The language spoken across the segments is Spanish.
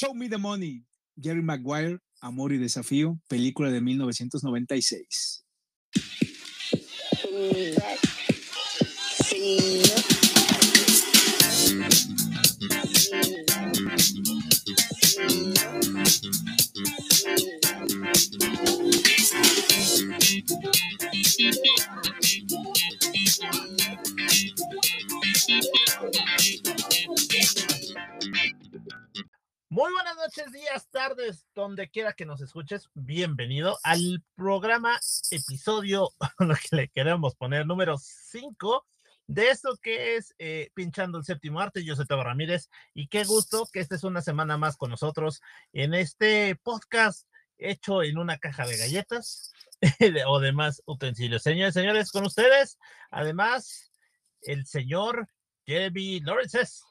Show Me the Money, Jerry Maguire, Amor y Desafío, película de 1996. Muy buenas noches, días, tardes, donde quiera que nos escuches. Bienvenido al programa, episodio, lo que le queremos poner, número 5 de eso que es eh, Pinchando el Séptimo Arte. Yo soy Tabo Ramírez y qué gusto que esta es una semana más con nosotros en este podcast hecho en una caja de galletas o demás utensilios. Señores, señores, con ustedes, además, el señor Jeremy Lawrence.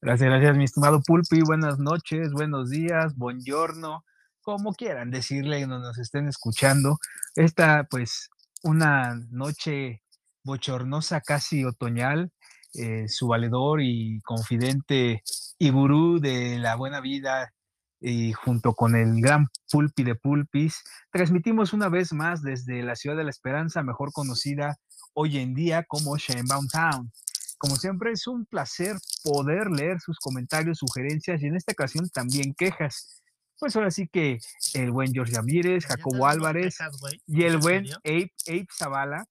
Gracias, gracias, mi estimado Pulpi. Buenas noches, buenos días, buongiorno, como quieran decirle, no nos estén escuchando. Esta, pues, una noche bochornosa, casi otoñal, eh, su valedor y confidente y gurú de la buena vida, y junto con el gran Pulpi de Pulpis, transmitimos una vez más desde la ciudad de la Esperanza, mejor conocida hoy en día como Shenbaum Town. Como siempre, es un placer poder leer sus comentarios, sugerencias y en esta ocasión también quejas. Pues ahora sí que el buen George Ramírez, Jacobo Álvarez y el buen Abe, Abe Zavala,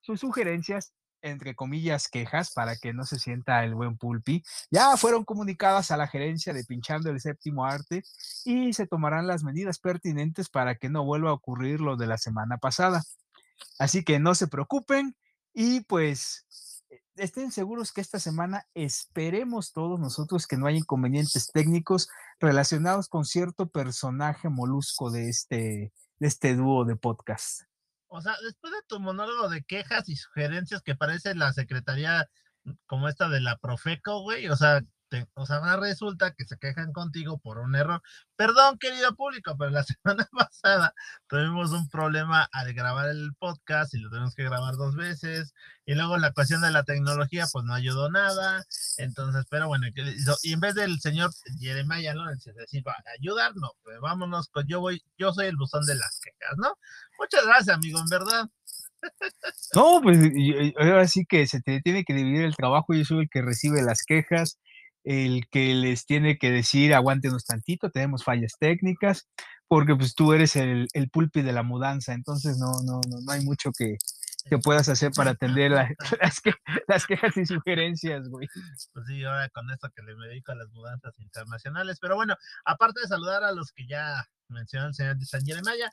sus sugerencias, entre comillas, quejas, para que no se sienta el buen pulpi, ya fueron comunicadas a la gerencia de Pinchando el Séptimo Arte y se tomarán las medidas pertinentes para que no vuelva a ocurrir lo de la semana pasada. Así que no se preocupen y pues estén seguros que esta semana esperemos todos nosotros que no haya inconvenientes técnicos relacionados con cierto personaje molusco de este, de este dúo de podcast. O sea, después de tu monólogo de quejas y sugerencias que parece la secretaría mm, como esta de la Profeco, güey, o sea, o sea, ahora resulta que se quejan contigo por un error. Perdón, querido público, pero la semana pasada tuvimos un problema al grabar el podcast y lo tuvimos que grabar dos veces. Y luego la cuestión de la tecnología, pues no ayudó nada. Entonces, pero bueno, y en vez del señor Jeremiah Lawrence decir, va a ayudarnos, pues vámonos con yo voy, yo soy el buzón de las quejas, ¿no? Muchas gracias, amigo, en verdad. No, pues ahora sí que se te tiene que dividir el trabajo. Yo soy el que recibe las quejas el que les tiene que decir, aguántenos tantito, tenemos fallas técnicas, porque pues tú eres el, el pulpi de la mudanza, entonces no, no, no, no hay mucho que, que puedas hacer para atender las, que, las quejas y sugerencias, güey. Pues sí, ahora con esto que le dedico a las mudanzas internacionales, pero bueno, aparte de saludar a los que ya mencionó el señor de San Jeremiah,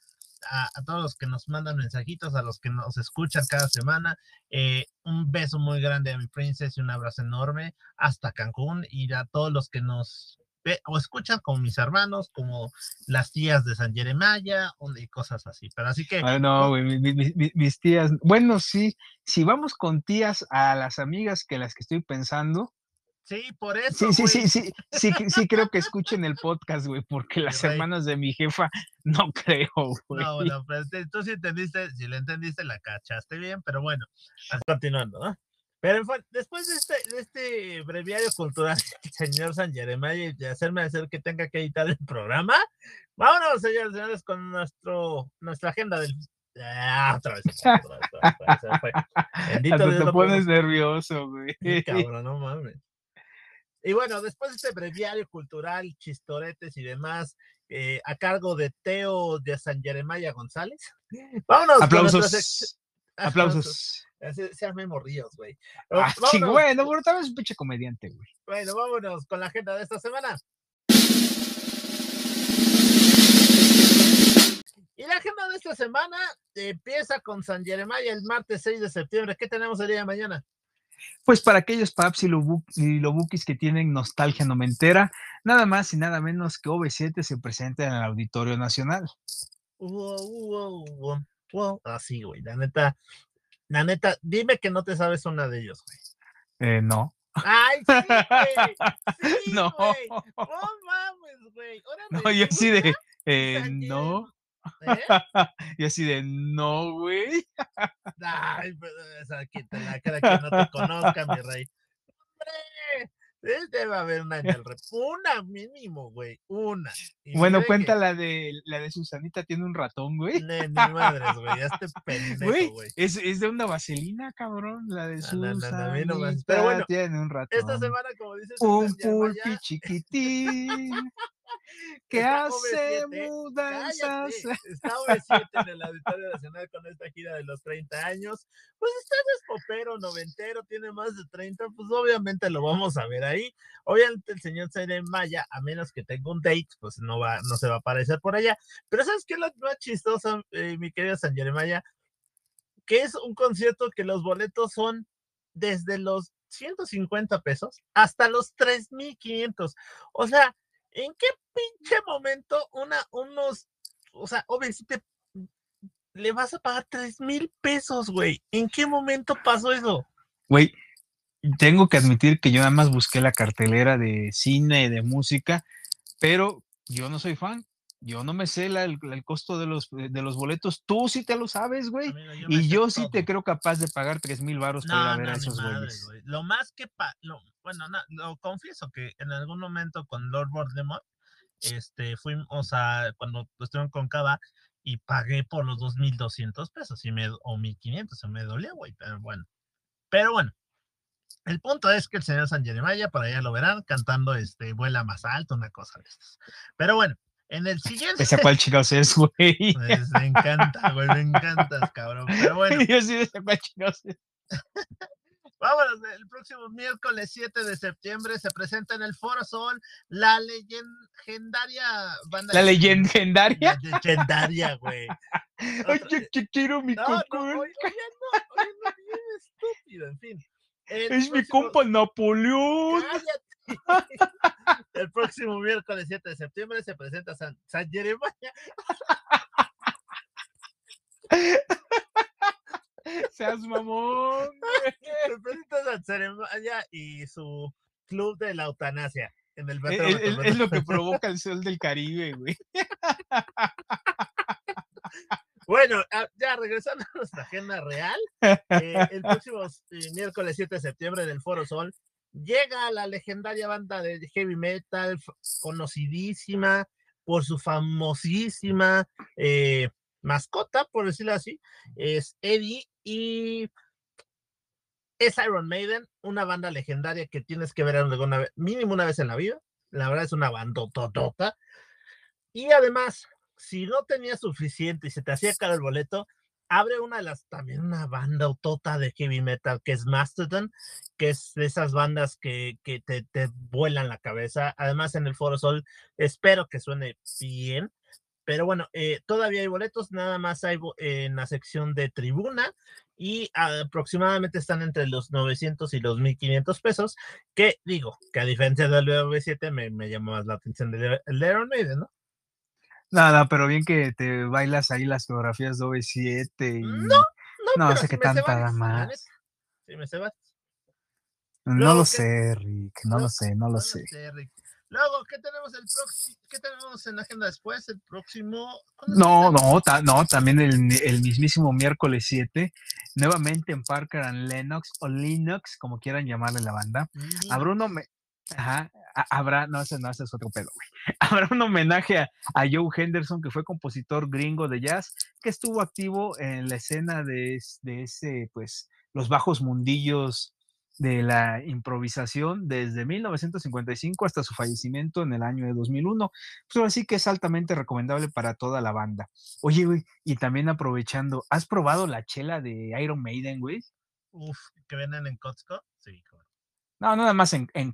a, todos los que nos mandan mensajitos, a los que nos escuchan cada semana. Eh, un beso muy grande a mi princesa y un abrazo enorme hasta Cancún y a todos los que nos o escuchan como mis hermanos, como las tías de San Jeremiah y cosas así. Pero así que. no, mis tías. Bueno, sí, si vamos con tías a las amigas que las que estoy pensando, Sí, por eso. Sí, sí, sí, sí, sí, sí, creo que escuchen el podcast, güey, porque las hermanas de mi jefa no creo, güey. No, bueno, pero tú sí entendiste, si le entendiste, la cachaste bien, pero bueno, continuando, ¿no? Pero después de este, de este breviario cultural señor San Jeremiah y de hacerme hacer que tenga que editar el programa, vámonos, señores señores, con nuestro, nuestra agenda del Ah, otra vez. Otra vez, otra vez, Bendito te pones nervioso, güey. cabrón, no mames. Y bueno, después de este breviario cultural, chistoretes y demás, eh, a cargo de Teo de San Jeremiah González. Vámonos. Aplausos. Aplausos. Sean memorríos, güey. Ah, bueno, bueno, tal vez un pinche comediante, güey. Bueno, vámonos con la agenda de esta semana. Y la agenda de esta semana empieza con San Jeremiah el martes 6 de septiembre. ¿Qué tenemos el día de mañana? Pues para aquellos paps y lobukis que tienen nostalgia nomentera, nada más y nada menos que OV7 se presenta en el Auditorio Nacional. Así, güey, la neta, la neta, dime que no te sabes una de ellos, güey. Eh, no. Ay, sí, güey. no. No mames, güey. No, yo así de, eh, no. ¿Eh? y así de, no, güey. Ay, pero esa, quita la cara que no te conozca, mi rey. ¡Hombre! Debe haber una en el rep. Una mínimo, güey. Una. Y bueno, cuenta la de la de Susanita, tiene un ratón, güey. Ni, madres, güey. Este pendejo, güey. Es, es, de una vaselina, cabrón. La de Susanita. No, no, no, Pero bueno, tiene un ratón. Esta semana, como dices, un pulpi chiquitín. que hace mudanzas. Está OV7 en el Auditorio Nacional con esta gira de los 30 años. Pues usted es popero, noventero, tiene más de 30, pues obviamente lo vamos a ver ahí. Obviamente el señor Zaire Maya, a menos que tenga un date, pues no va, no se va a aparecer por allá. Pero ¿sabes qué es lo más chistoso, eh, mi querida San Jeremiah? Que es un concierto que los boletos son desde los 150 pesos hasta los 3,500. O sea, ¿En qué pinche momento una, unos, o sea, obviamente le vas a pagar tres mil pesos, güey? ¿En qué momento pasó eso? Güey, tengo que admitir que yo nada más busqué la cartelera de cine, y de música, pero yo no soy fan. Yo no me sé el, costo de los, de los boletos. Tú sí te lo sabes, güey. y yo sí te creo capaz de pagar tres mil baros para ir a ver a esos güeyes. Lo más que, bueno, lo confieso que en algún momento con Lord Voldemort, este, fuimos a, cuando estuvieron con Cava y pagué por los 2.200 pesos y me, o 1.500, se me dolía, güey, pero bueno. Pero bueno, el punto es que el señor San Jeremiah, por allá lo verán, cantando este, vuela más alto, una cosa de estas. Pero bueno, en el siguiente. ¿Esa cuál chicos es, güey? Pues, me encanta, güey, me encantas, cabrón. Pero bueno. Yo sí de cuál chicos es. Vámonos, el próximo miércoles 7 de septiembre se presenta en el Foro Sol la legendaria banda. ¿La legendaria? La legendaria, güey. Oye, que quiero mi no, no, oye, no, oye, no, bien estúpido, en fin. es mi compa Napoleón. Cállate. El próximo miércoles 7 de septiembre se presenta San, San Jeremiah. Seas mamón. Representas a Ceremonia y su club de la eutanasia en el es, es, lo que provoca el sol del Caribe, güey. Bueno, ah, ya regresando a nuestra agenda real, eh, el próximo eh, miércoles 7 de septiembre del Foro Sol llega la legendaria banda de heavy metal, conocidísima por su famosísima eh, mascota, por decirlo así, es Eddie y es Iron Maiden, una banda legendaria que tienes que ver alguna vez, mínimo una vez en la vida. La verdad es una banda totota. Y además, si no tenías suficiente y se te hacía caro el boleto, abre una de las, también una banda autota de heavy metal que es Mastodon, que es de esas bandas que, te, te, vuelan la cabeza. Además, en el Foro Sol, espero que suene bien. Pero bueno, eh, todavía hay boletos, nada más hay en la sección de tribuna y aproximadamente están entre los 900 y los 1500 pesos, que digo, que a diferencia del V7 me, me llamó más la atención de Iron Maiden, ¿no? Nada, pero bien que te bailas ahí las coreografías de OV7 y... No, no, no sé qué tanta más. Sí, me se No lo sé, Rick, no, lo sé, no lo sé. sé Rick. Luego, ¿qué tenemos el próximo? ¿Qué tenemos en la agenda después? El próximo. No, no, no, también el, mismísimo miércoles 7, nuevamente en Parker and Lennox o Linux, como quieran llamarle la banda. A Bruno me. Ajá, habrá, no, ese no, ese es otro pedo, güey. Habrá un homenaje a, Joe Henderson, que fue compositor gringo de jazz, que estuvo activo en la escena de, de ese, pues, los bajos mundillos de la improvisación desde 1955 hasta su fallecimiento en el año de 2001. Pues así que es altamente recomendable para toda la banda. Oye, güey, y también aprovechando, ¿has probado la chela de Iron Maiden, güey? Uf, que venden en Costco. No, nada más en, en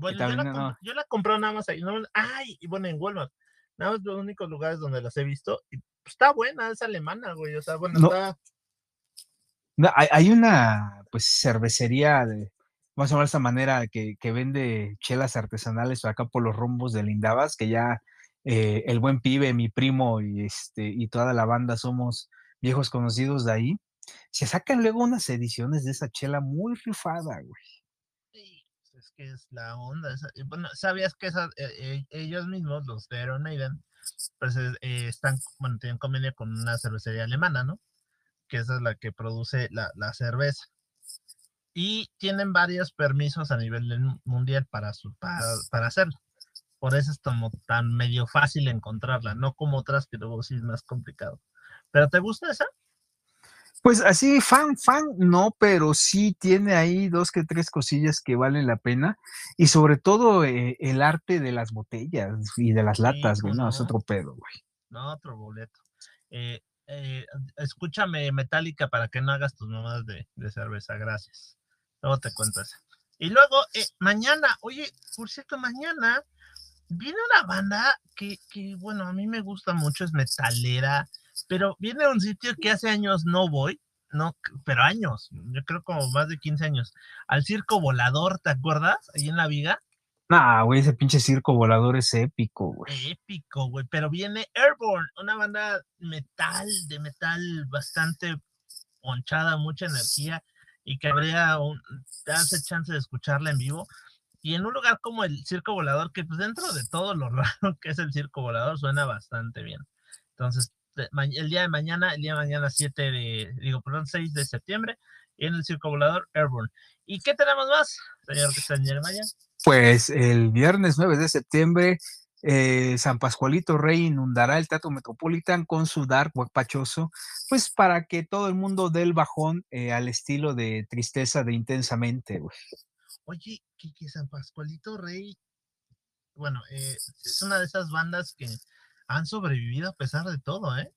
Bueno, yo, la yo, la compré nada más ahí. ay, y bueno, en Walmart. Nada más los únicos lugares donde las he visto. Y pues, está buena, es alemana, güey. O sea, bueno, está hay, una pues cervecería de, vamos a llamar de esta manera, que, que, vende chelas artesanales acá por los rumbos de Lindavas, que ya eh, el buen pibe, mi primo y este y toda la banda somos viejos conocidos de ahí. Se sacan luego unas ediciones de esa chela muy rifada, güey. Es que es la onda. Bueno, ¿sabías que esas, eh, eh, ellos mismos, los de Iron Maiden, pues están, bueno, tienen convenio con una cervecería alemana, ¿no? que esa es la que produce la, cerveza. y tienen varios permisos a nivel mundial para, su, para, hacerlo. Por eso es como tan medio fácil encontrarla, no como otras que luego sí es más complicado. ¿Pero te gusta esa? Pues así, fan, fan, no, pero sí tiene ahí dos que tres cosillas que valen la pena. Y sobre todo eh, el arte de las botellas y de las latas, güey. No, es otro pedo, güey. No, otro boleto. Eh, eh, escúchame Metallica para que no hagas tus mamadas de, cerveza, gracias. Luego te cuento eso. Y luego, mañana, oye, por cierto, mañana viene una banda que, que, bueno, a mí me gusta mucho, es metalera pero viene a un sitio que hace años no voy, no, pero años, yo creo como más de 15 años, al circo volador, ¿te acuerdas? Ahí en la viga. Nah, güey, ese pinche circo volador es épico, güey. Épico, güey, pero viene Airborne, una banda metal, de metal bastante ponchada, mucha energía, y que habría un, te hace chance de escucharla en vivo. Y en un lugar como el circo volador, que pues dentro de todo lo raro que es el circo volador, suena bastante bien. Entonces, el día de mañana, el día de mañana 7 de, digo, perdón, 6 de septiembre, en el Circo Volador Airborne. ¿Y qué tenemos más, señor Maya? Pues el viernes 9 de septiembre, eh, San Pascualito Rey inundará el Teatro Metropolitan con su dark guapachoso, pues para que todo el mundo dé el bajón eh, al estilo de tristeza de intensamente, Oye, que, San Pascualito Rey, bueno, eh, es una de esas bandas que han sobrevivido a pesar de todo, ¿eh?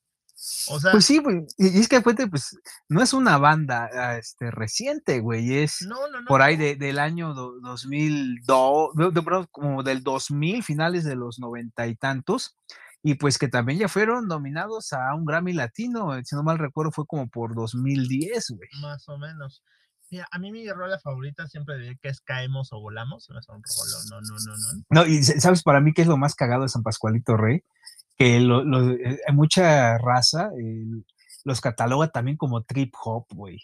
O sea, pues sí, güey. Y es que Fuente, pues, no es una banda ah, este, reciente, güey. Es por ahí del año 2002, de, como del 2000, finales de los noventa y tantos. Y pues que también ya fueron nominados a un Grammy Latino, si no mal recuerdo, fue como por 2010, güey. Más o menos. Mira, a mí mi rola favorita siempre diré que es Caemos o Volamos. No, no, no, no, no. No, y sabes para mí qué es lo más cagado de San Pascualito Rey que lo, eh, hay mucha raza los cataloga también como trip hop, güey.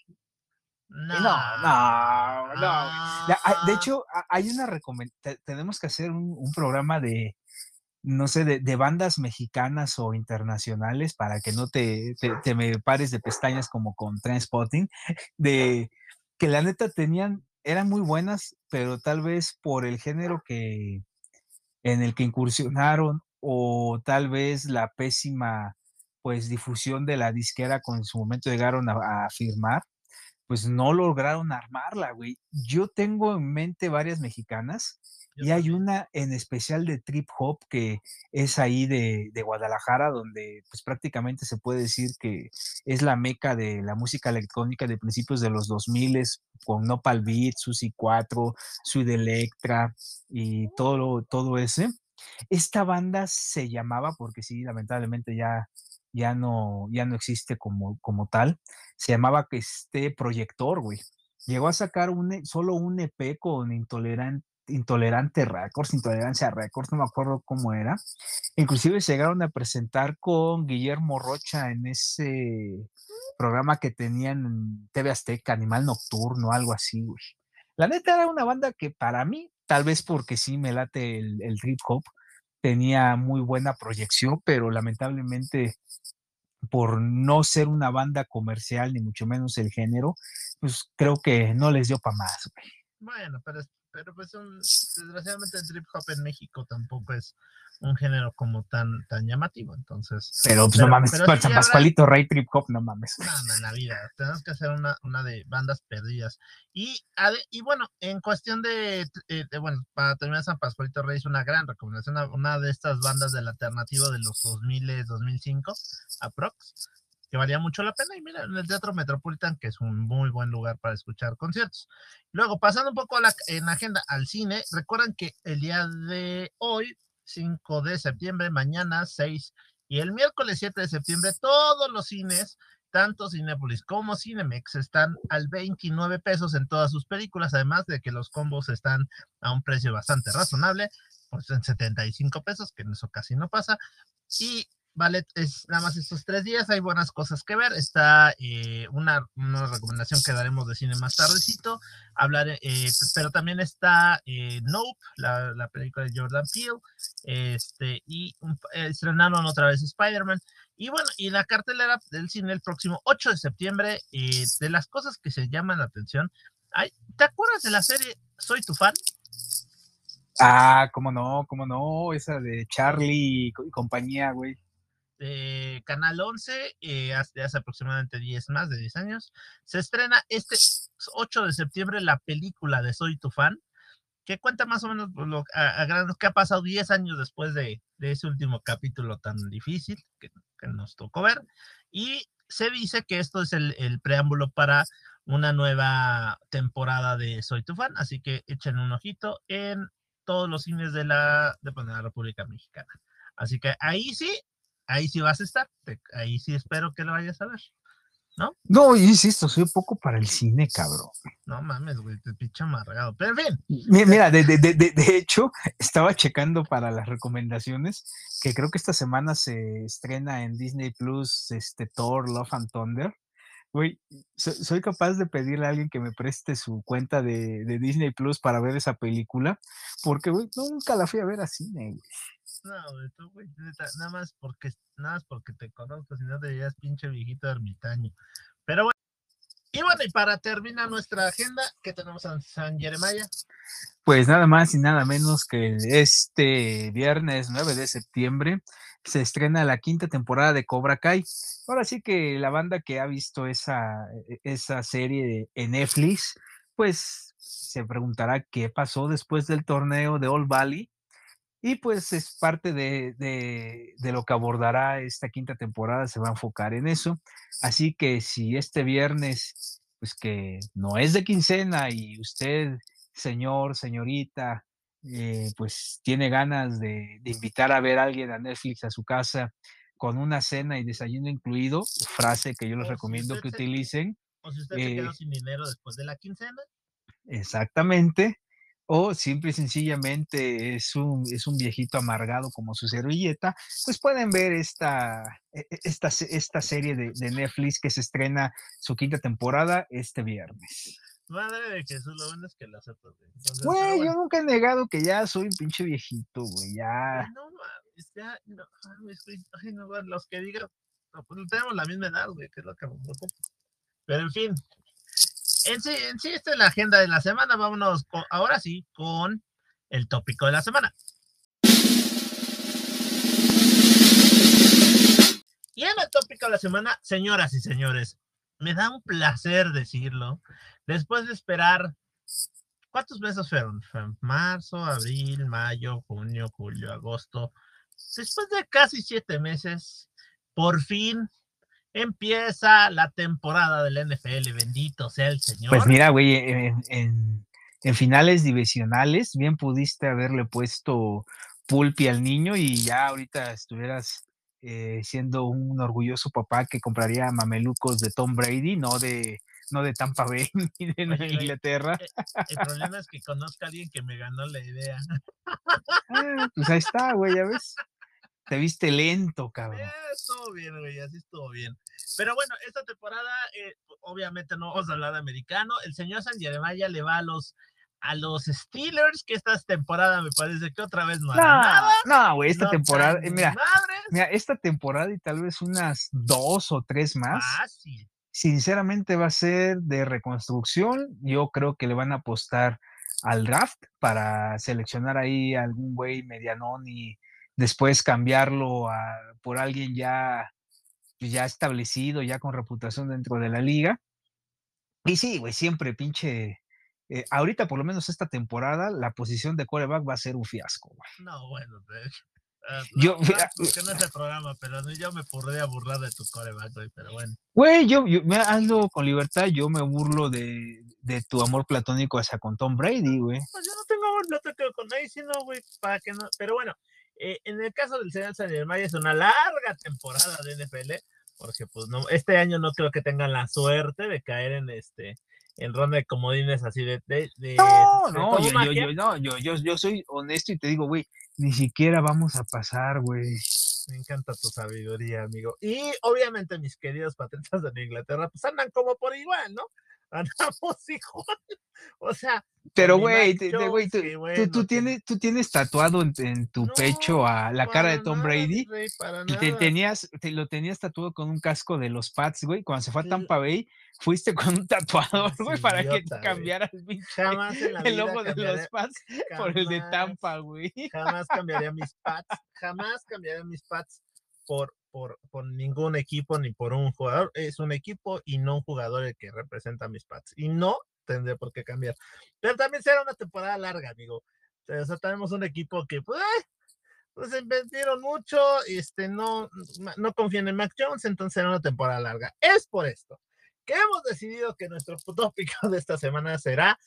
No, no, no. De hecho, hay una recomendación, tenemos que hacer un, programa de, no sé, de, bandas mexicanas o internacionales para que no te, te, me pares de pestañas como con Transpotting, de que la neta tenían, eran muy buenas, pero tal vez por el género que en el que incursionaron o tal vez la pésima pues difusión de la disquera con su momento llegaron a, firmar, pues no lograron armarla, güey. Yo tengo en mente varias mexicanas y hay una en especial de trip hop que es ahí de, Guadalajara, donde pues prácticamente se puede decir que es la meca de la música electrónica de principios de los 2000 con Nopal Beat, Susi 4, Sud Electra y todo, todo ese. Esta banda se llamaba, porque sí, lamentablemente ya, ya, no, ya no existe como, como tal, se llamaba este Proyector, güey. Llegó a sacar un, e, solo un EP con Intolerante, Intolerante Records, Intolerancia Records, no me acuerdo cómo era. Inclusive llegaron a presentar con Guillermo Rocha en ese programa que tenían en TV Azteca, Animal Nocturno, algo así, güey. La neta era una banda que para mí tal vez porque sí me late el, el trip hop, tenía muy buena proyección, pero lamentablemente por no ser una banda comercial, ni mucho menos el género, pues creo que no les dio para más. Bueno, pero, pero pues desgraciadamente el trip hop en México tampoco es un género como tan, tan llamativo, entonces. Pero, pues no mames, San Pascualito, Rey Trip Hop, no mames. No, no, en la vida, tenemos que hacer una, una de bandas perdidas. Y, y bueno, en cuestión de, eh, de, bueno, para terminar, San Pascualito Rey es una gran recomendación, una, de estas bandas del alternativo de los 2000, 2005, aprox, que valía mucho la pena. Y mira, en el Teatro Metropolitan, que es un muy buen lugar para escuchar conciertos. Luego, pasando un poco a la, en agenda al cine, recuerden que el día de hoy 5 de septiembre, mañana 6 y el miércoles 7 de septiembre todos los cines, tanto Cinepolis como Cinemex, están al 29 pesos en todas sus películas, además de que los combos están a un precio bastante razonable, pues en 75 pesos, que en eso casi no pasa. Y Vale, es nada más estos tres días, hay buenas cosas que ver. Está eh, una, recomendación que daremos de cine más tardecito, hablar, eh, pero también está eh, Nope, la, película de Jordan Peele, este, y estrenaron otra vez Spider-Man. Y bueno, y la cartelera del cine el próximo 8 de septiembre, de las cosas que se llaman la atención, Ay, ¿Te acuerdas de la serie Soy tu fan? Ah, cómo no, cómo no, esa de Charlie y compañía, güey. De Canal 11, eh, hace, hace, aproximadamente 10 más de 10 años, se estrena este 8 de septiembre la película de Soy tu fan, que cuenta más o menos lo, a, a, que ha pasado 10 años después de, de ese último capítulo tan difícil que, que, nos tocó ver. Y se dice que esto es el, el preámbulo para una nueva temporada de Soy tu fan, así que echen un ojito en todos los cines de la, de, pues, la República Mexicana. Así que ahí sí, ahí sí vas a estar, ahí sí espero que lo vayas a ver. ¿No? No, insisto, soy poco para el cine, cabrón. No mames, güey, te pinche amargado. Pero en fin. Mira, de, de, de, de, hecho, estaba checando para las recomendaciones que creo que esta semana se estrena en Disney Plus este Thor, Love and Thunder. Güey, soy capaz de pedirle a alguien que me preste su cuenta de, de Disney Plus para ver esa película, porque, güey, nunca la fui a ver a cine, güey. No, güey, tú, güey, nada más porque, nada más porque te conozco, si no te veías pinche viejito ermitaño. Pero bueno, y bueno, y para terminar nuestra agenda, ¿qué tenemos en San Jeremiah? Pues nada más y nada menos que este viernes 9 de septiembre se estrena la quinta temporada de Cobra Kai. Ahora sí que la banda que ha visto esa, e, esa serie en Netflix, pues se preguntará qué pasó después del torneo de All Valley. Y pues es parte de, de, de, lo que abordará esta quinta temporada, se va a enfocar en eso. Así que si este viernes, pues que no es de quincena y usted, señor, señorita, eh, pues tiene ganas de, de, invitar a ver a alguien a Netflix a su casa con una cena y desayuno incluido, frase que yo les o recomiendo si que se, utilicen. O si usted eh, se quedó sin dinero después de la quincena. Exactamente. O simple y sencillamente es un, es un viejito amargado como su servilleta, pues pueden ver esta, e, esta, esta serie de, de Netflix que se estrena su quinta temporada este viernes. Madre de Jesús, lo bueno es que lo aceptas, güey. Entonces, Güey, yo nunca he negado que ya soy un pinche viejito, güey, ya. No mames, ya, no mames, güey. Ay, no, los que digan, no, pues tenemos la misma edad, güey, que es lo que me preocupa. Pero en fin, en sí, en sí, esta es la agenda de la semana. Vámonos con- ahora sí con el tópico de la semana. Y en el tópico de la semana, señoras y señores, me da un placer decirlo. Después de esperar, ¿cuántos meses fueron? Fue marzo, abril, mayo, junio, julio, agosto. Después de casi siete meses, por fin empieza la temporada del NFL. Bendito sea el Señor. Pues mira, güey, en, en- en finales divisionales, bien pudiste haberle puesto pulpi al niño y ya ahorita estuvieras eh, siendo un orgulloso papá que compraría mamelucos de Tom Brady, no de, no de Tampa Bay ni de Oye, Inglaterra. El problema es que conozco a alguien que me ganó la idea. Ah, pues ahí está, güey, ya ves. Te viste lento, cabrón. Eh, estuvo bien, güey, así estuvo bien. Pero bueno, esta temporada, eh, obviamente no vamos a hablar de americano. El señor San Jeremiah le va a los a los Steelers, que esta temporada me parece que otra vez no nada. No, güey, esta no temporada, eh, mira, mira, esta temporada y tal vez unas dos o tres más. Fácil. sinceramente va a ser de reconstrucción. Yo creo que le van a apostar al draft para seleccionar ahí algún güey medianón y después cambiarlo a, por alguien ya, pues, ya establecido, ya con reputación dentro de la liga. Y sí, güey, siempre pinche. eh, ahorita, por lo menos esta temporada, la posición de coreback va a ser un fiasco. güey. No, bueno, de hecho. ah, Yo- no, porque no es el programa, pero yo me podría burlar de tu coreback, güey, pero bueno. Güey, yo, yo mira, hazlo con libertad. Yo me burlo de, de tu amor platónico hacia con Tom Brady, güey. Pues yo no tengo amor platónico con nadie, sino, güey, para que no. Pero bueno, eh, en el caso del señor San Germán es una larga temporada de NFL, porque pues no, este año no creo que tengan la suerte de caer en este en ronda de comodines así de, de, de- No, de no, yo, yo, yo, no, yo, yo, yo soy honesto y te digo, güey, ni siquiera vamos a pasar, güey. Me encanta tu sabiduría, amigo. Y obviamente mis queridos patriotas de Inglaterra, pues andan como por igual, ¿no? Andamos igual. O sea, pero, güey, tú, tú- tienes, tú tienes tatuado en, en tu No, pecho a la cara de Tom nada, Brady y te tenías, te lo tenías tatuado con un casco de los Pats, güey. Cuando se fue a Tampa Bay, fuiste con un tatuador, güey, para que idiota, cambiaras el pinche- Jamás en la el vida logo de los Pats por el de Tampa, güey. Jamás cambiaría mis pads, jamás cambiaría mis pads por, por, ningún equipo ni por un jugador. Es un equipo y no un jugador el que representa mis pads. Y no tendré por qué cambiar. Pero también será una temporada larga, amigo. O sea, tenemos un equipo que, pues, eh, pues invirtieron mucho, este, no, no confían en Mac Jones, entonces será una temporada larga. Es por esto que hemos decidido que nuestro tópico de esta semana será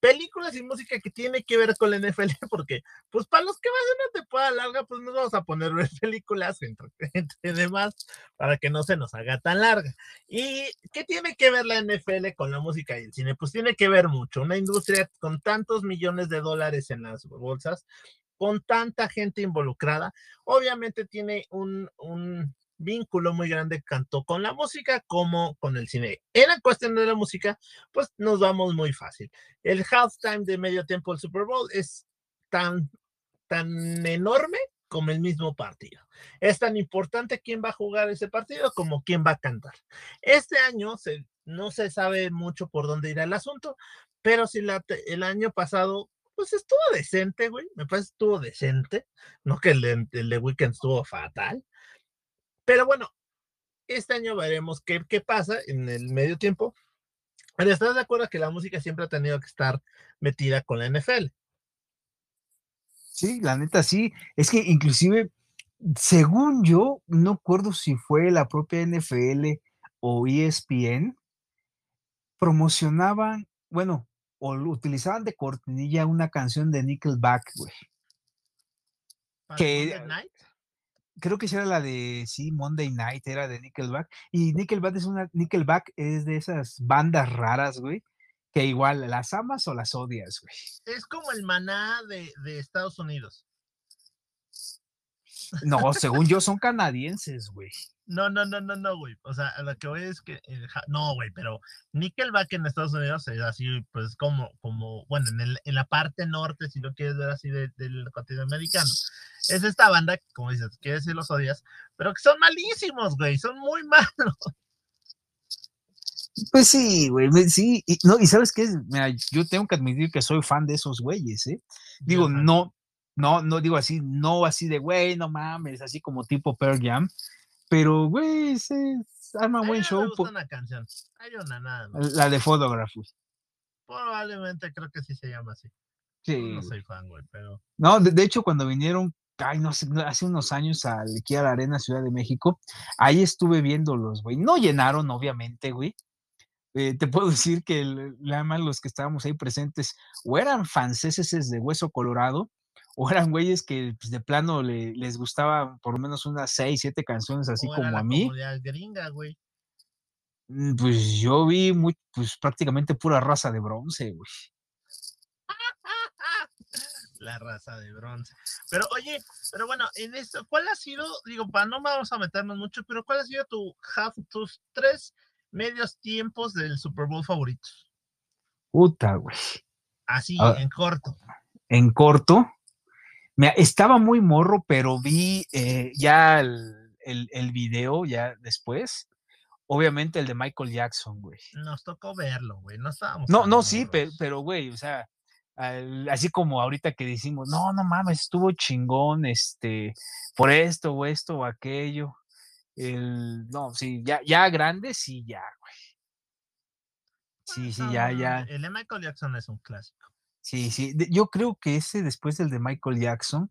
películas y música que tiene que ver con la NFL, porque pues para los que van a una temporada larga, pues nos vamos a poner ver películas entre, entre demás para que no se nos haga tan larga. ¿Y qué tiene que ver la NFL con la música y el cine? Pues tiene que ver mucho. Una industria con tantos millones de dólares en las bolsas, con tanta gente involucrada, obviamente tiene un, un vínculo muy grande tanto con la música como con el cine. En la cuestión de la música, pues nos vamos muy fácil. El halftime de medio tiempo del Super Bowl es tan, tan enorme como el mismo partido. Es tan importante quién va a jugar ese partido como quién va a cantar. Este año se, no se sabe mucho por dónde irá el asunto, pero si la, el año pasado pues estuvo decente, güey. Me parece que estuvo decente. No que el el de Weekend estuvo fatal. Pero bueno, este año veremos qué, qué pasa en el medio tiempo. Pero ¿estás de acuerdo que la música siempre ha tenido que estar metida con la NFL? Sí, la neta sí. Es que inclusive, según yo, no acuerdo si fue la propia NFL o ESPN, promocionaban, bueno, o utilizaban de cortinilla una canción de Nickelback, güey. Que, creo que era la de, sí, Monday Night, era de Nickelback. Y Nickelback es una, Nickelback es de esas bandas raras, güey, que igual las amas o las odias, güey. Es como el maná de, de Estados Unidos. No, según yo son canadienses, güey. No, no, no, no, no, güey. O sea, lo que voy es que, eh, no, güey, pero Nickelback en Estados Unidos es así, pues como, como, bueno, en, el, en la parte norte, si lo quieres ver así de, del continente americano, es esta banda, como dices, quieres decir los odias, pero que son malísimos, güey, son muy malos. Pues sí, güey, sí, y, no, y sabes qué, mira, yo tengo que admitir que soy fan de esos güeyes, ¿eh? Digo, Ajá. no, no, no digo así, no así de, güey, no mames, así como tipo Pearl Jam, pero, güey, se arma buen show. Me gusta una canción, hay una nada más. La de Photograph, güey. Probablemente creo que sí se llama así. Sí, No soy fan, güey, pero No, de, de hecho, cuando vinieron, ay, no sé, hace unos años al- aquí a la Arena Ciudad de México, ahí estuve viéndolos, güey. No llenaron, obviamente, güey. Eh, te puedo decir que el- nada más los que estábamos ahí presentes o eran franceses de hueso colorado o eran güeyes que pues, de plano le- les gustaba por lo menos unas seis, siete canciones así o era como la a mí. comunidad gringa, güey. Mm, Pues yo vi muy, pues prácticamente pura raza de bronce, güey. La raza de bronce. Pero oye, pero bueno, en esto, ¿cuál ha sido, digo, para no vamos a meternos mucho, pero cuál ha sido tu half, tus tres medios tiempos del Super Bowl favoritos? Puta, güey. Así, Ah. en corto. en corto. Mira, estaba muy morro, pero vi eh, ya el, el, el video ya después. Obviamente el de Michael Jackson, güey. Nos tocó verlo, güey. No estábamos. No, no, sí, pe- morros. pero, güey, o sea, al- así como ahorita que decimos, no, no mames, estuvo chingón, este, por esto o esto o aquello. El, no, sí, ya, ya grande, sí, ya, güey. Sí, sí, ya, ya. El de Michael Jackson es un clásico. Sí, sí. Yo creo que ese después del de Michael Jackson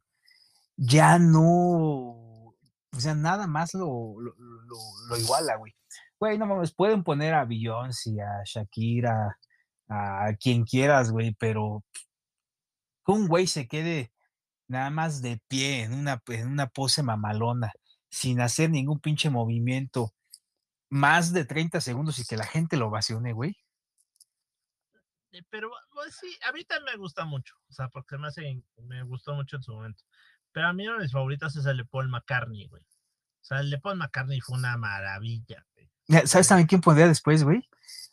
ya no, o sea, nada más lo, lo, iguala, güey. Güey, no mames, pueden poner a Beyoncé, a Shakira, a quien quieras, güey, pero que un güey se quede nada más de pie en una, en una pose mamalona, sin hacer ningún pinche movimiento, más de 30 segundos y que la gente lo ovacione, güey. Eh, Pero pues, sí, a mí también me gusta mucho. O sea, porque me hace, me gustó mucho en su momento. Pero a mí uno de mis favoritos es el de Paul McCartney, güey. O sea, el de Paul McCartney fue una maravilla, güey. ¿Sabes también quién pondría después, güey?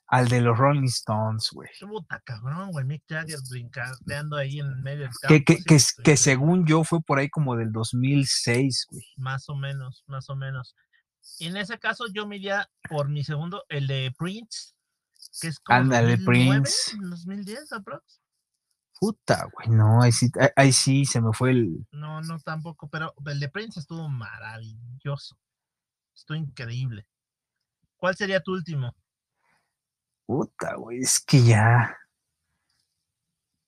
al de los Rolling Stones, güey. Puta cabrón, güey. Mick Jagger brincateando ahí en medio del campo. Que, que, sí, que, sí, que sí. según yo fue por ahí como del 2006, güey. Más o menos, más o menos. En ese caso yo me iría por mi segundo, el de Prince, que es como Ándale, 2009, Prince. 2010 aprox. Puta, güey, no, ahí sí, ahí- sí se me fue el... No, no tampoco, pero el de Prince estuvo maravilloso. Estuvo increíble. ¿Cuál sería tu último? Puta, güey, es que ya...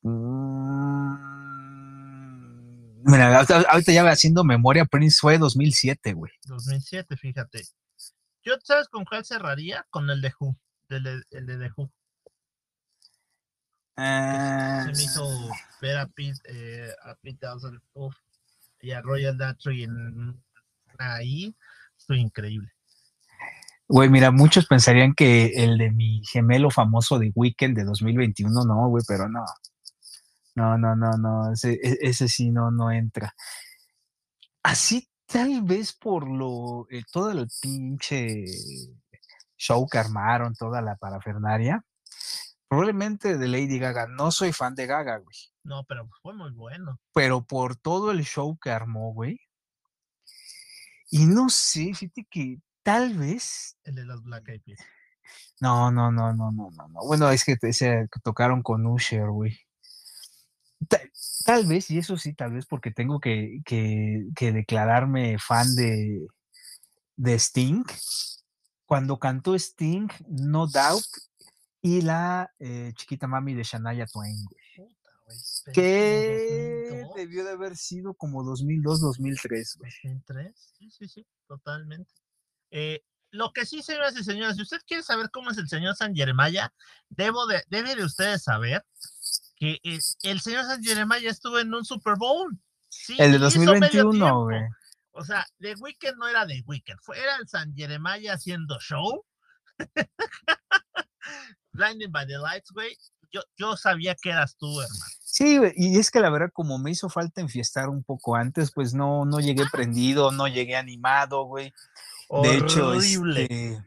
Mm, Mira, ahorita, ahorita ya haciendo memoria, Prince fue 2007, güey. 2007, fíjate. Yo, ¿sabes con cuál cerraría? Con el de Who. El de, el de The Who. Ah, Se me hizo ver a Pete, eh, a Pete uf, y a Royal Datry en ahí. Estuvo increíble. Güey, mira, muchos pensarían que el de mi gemelo famoso de Weekend de 2021, no, güey, pero no. No, no, no, no, ese, e- ese sí no, no entra. Así tal vez por lo, eh, todo el pinche show que armaron, toda la parafernaria, probablemente de Lady Gaga. No soy fan de Gaga, güey, No, pero fue muy bueno. pero por todo el show que armó, güey. Y no sé, fíjate que tal vez El de los Black Eyed Peas. No, no, no, no, no, no, no. Bueno, es que se tocaron con Usher, güey. Ta- Tal, vez, y eso sí, tal vez porque tengo que, que- que declararme fan de, de Sting. Cuando cantó Sting, No Doubt, y la eh, chiquita mami de Shania Twain, Que como 2002, debió de haber sido como 2002, 2003, güey. 2003. Sí, sí, sí, totalmente. Eh, lo que sí, señoras y señores, si usted quiere saber cómo es el señor San Jeremiah, debo de, debe de ustedes saber que eh, el señor San Jeremiah estuvo en un Super Bowl. Sí, El de hizo medio 2021, tiempo. güey. O sea, The Weeknd no era The Weeknd, fue, era el San Jeremiah haciendo show. Blinding by the Lights, güey. Yo, yo sabía que eras tú, hermano. Sí, y es que la verdad, como me hizo falta enfiestar un poco antes, pues no, no llegué prendido, no llegué animado, güey. De hecho, Horrible. este,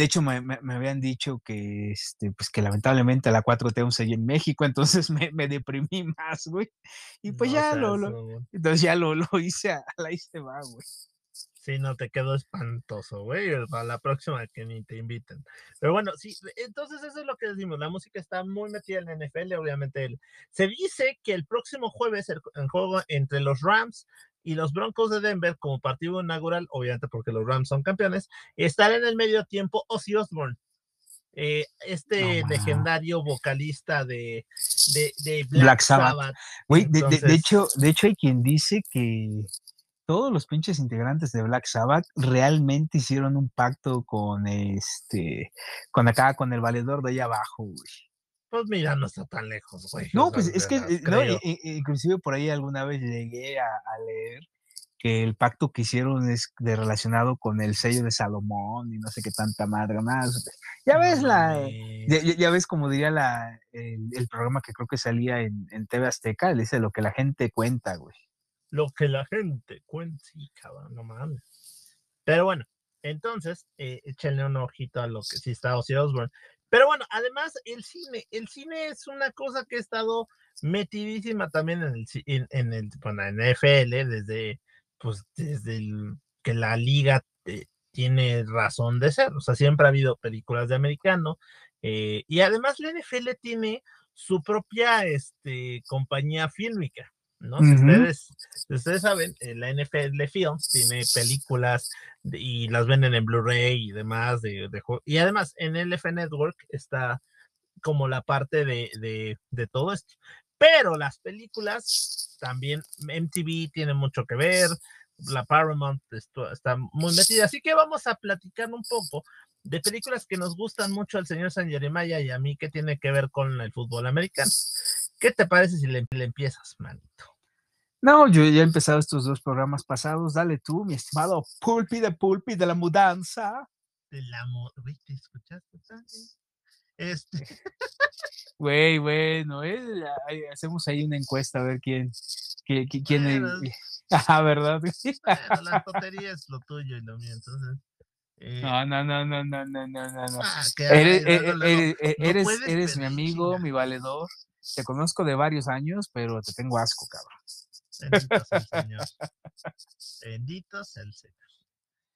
de hecho me, me- me habían dicho que, este, pues que lamentablemente la 4T aún seguía en México, entonces me, me deprimí más, güey. Y pues No ya lo, lo- entonces ya lo, lo hice, a la hice va, güey. Sí, no, te quedó espantoso, güey. Para la próxima que ni te inviten. Pero bueno, sí, entonces eso es lo que decimos. La música está muy metida en la NFL, obviamente. Se dice que el próximo jueves el, el juego entre los Rams y los Broncos de Denver como partido inaugural, obviamente porque los Rams son campeones, estará en el medio tiempo Ozzy Osbourne. Eh, este No, legendario vocalista de, de, de Black, Black Sabbath. Sabbath. De, de- de Entonces- hecho, de hecho hay quien dice que todos los pinches integrantes de Black Sabbath realmente hicieron un pacto con este, con acá, con el valedor de allá abajo, güey. Pues mira, no está tan lejos, güey. No, pues es que, eh, no, inclusive por ahí alguna vez llegué a, a leer que el pacto que hicieron es de relacionado con el sello de Salomón y no sé qué tanta madre más. Ya ves la, eh, ya, ya- ya ves como diría la, el, el programa que creo que salía en, en TV Azteca, le dice lo que la gente cuenta, güey. lo que la gente cuenta, sí, cabrón, no mames. Pero bueno, entonces, eh, échenle un ojito a lo que sí está Ozzy Osbourne. Pero bueno, además, el cine, el cine es una cosa que ha estado metidísima también en el, en, en el, bueno, en NFL, desde, pues, desde que la liga eh, tiene razón de ser. O sea, siempre ha habido películas de americano. eh, y además la NFL tiene su propia este, compañía fílmica. ¿No? Si Ujú. ustedes, si ustedes saben, eh, la NFL Films tiene películas de- y las venden en Blu-ray y demás. De, de y además en LF Network está como la parte de, de, de todo esto. Pero las películas también, MTV tiene mucho que ver, la Paramount esto- está muy metida. Así que vamos a platicar un poco de películas que nos gustan mucho al señor San Jeremiah y a mí que tiene que ver con el fútbol americano. ¿Qué te parece si le, le empiezas, manito? No, yo ya he empezado estos dos programas pasados. Dale tú, mi estimado Pulpi de Pulpi de la mudanza. Del amor. Güey, ¿te escuchaste? Santi? Este, Güey, bueno, eh, hacemos ahí una encuesta a ver quién, quién, quién, es- Bueno. Ah, ¿verdad? bueno, la es lo tuyo y lo mío, entonces. Eh, no, no, no, no, no, no, no, no. Ah, eres, eres, eres, eres mi amigo, mi valedor. Te conozco de varios años, pero te tengo asco, cabrón. Bendito sea el Señor. Bendito sea el Señor.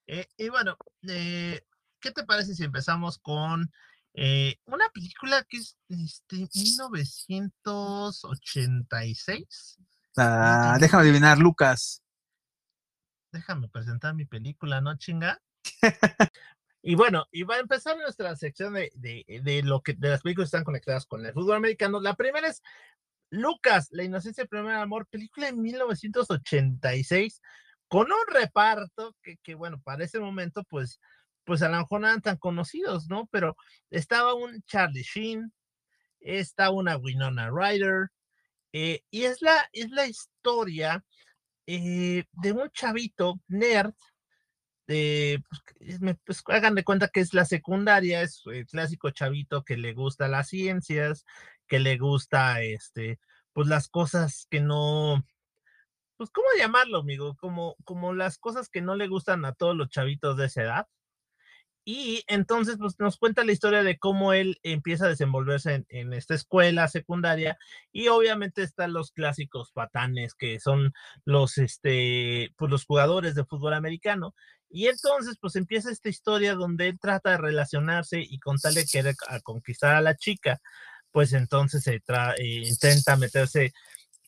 Eh, y bueno, eh, ¿qué te parece si empezamos con eh, una película que es de este, 1986? Ah, déjame adivinar, Lucas. Déjame presentar mi película, ¿no, chinga? y bueno, y va a empezar nuestra sección de, de, de, lo que de las películas que están conectadas con el fútbol americano. La primera es Lucas, La inocencia del primer amor, película de 1986, con un reparto que, que, bueno, para ese momento, pues, pues a lo mejor no eran tan conocidos, ¿no? Pero estaba un Charlie Sheen, está una Winona Ryder, eh, y es la, es la historia eh, de un chavito nerd, de, pues, pues, hagan de cuenta que es la secundaria, es el clásico chavito que le gusta las ciencias, que le gusta, este, pues las cosas que no, pues, ¿cómo llamarlo, amigo? Como, como las cosas que no le gustan a todos los chavitos de esa edad. Y entonces pues, nos cuenta la historia de cómo él empieza a desenvolverse en, esta escuela secundaria y obviamente están los clásicos patanes que son los, este, pues, los jugadores de fútbol americano. Y entonces pues empieza esta historia donde él trata de relacionarse y con tal de querer conquistar a la chica, pues entonces se eh, intenta meterse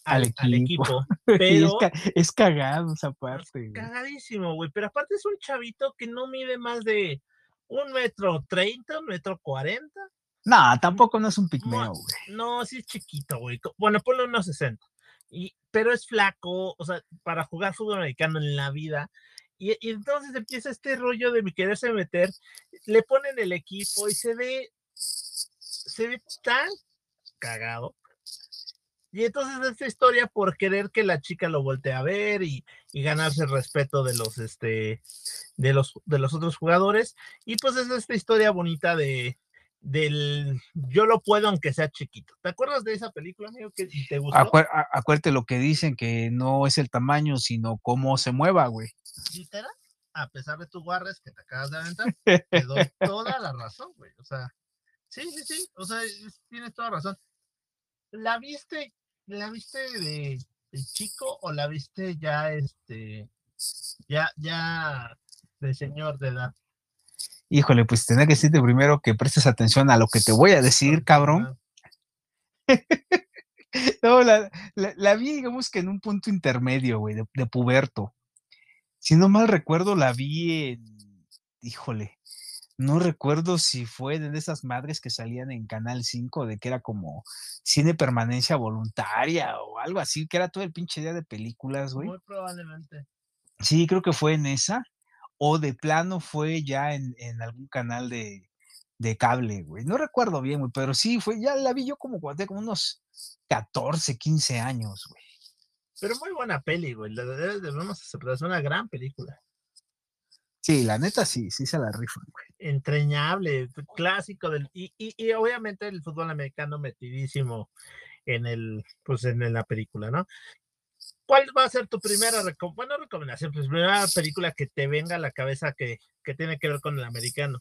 al, equipo. Pero es, cagado esa parte. cagadísimo, güey. Pero aparte es un chavito que no mide más de un metro treinta, un metro cuarenta. No, tampoco no es un pigmeo, güey. No, sí es chiquito, güey. Bueno, ponle unos sesenta. Y, pero es flaco, o sea, para jugar fútbol americano en la vida. Y, y, entonces empieza este rollo de quererse meter, le ponen el equipo y se ve se ve tan cagado. Y entonces esta historia por querer que la chica lo voltee a ver y, ganarse el respeto de los este de los de los otros jugadores. Y pues es esta historia bonita de del yo lo puedo aunque sea chiquito. ¿Te acuerdas de esa película, amigo? que te gustó? acuérdate lo que dicen, que no es el tamaño, sino cómo se mueva, güey. ¿Literal? A pesar de tus guarres que te acabas de aventar, te doy toda la razón, güey. O sea, Sí, sí, sí, o sea, tienes toda razón. ¿La viste, la viste de, chico o la viste ya, este, ya, ya de señor de edad? Híjole, pues tendría que decirte primero que prestes atención a lo que te voy a decir, cabrón. no, la, la, vi, digamos que en un punto intermedio, güey, de, de puberto. Si no mal recuerdo, la vi en, híjole, no recuerdo si fue de esas madres que salían en Canal 5, de que era como cine permanencia voluntaria o algo así, que era todo el pinche día de películas, güey. Muy probablemente. Sí, creo que fue en esa, o de plano fue ya en, algún canal de, cable, güey. No recuerdo bien, güey, pero sí, fue, ya la vi yo como cuando tenía como unos 14, 15 años, güey. Pero muy buena peli, güey. La de debemos aceptar, es una gran película. Sí, la neta sí, sí se la rifan, güey. Entreñable, clásico del, y, y, obviamente el fútbol americano metidísimo en el, pues en la película, ¿no? ¿Cuál va a ser tu primera bueno, recomendación? Pues primera película que te venga a la cabeza que, que tiene que ver con el americano.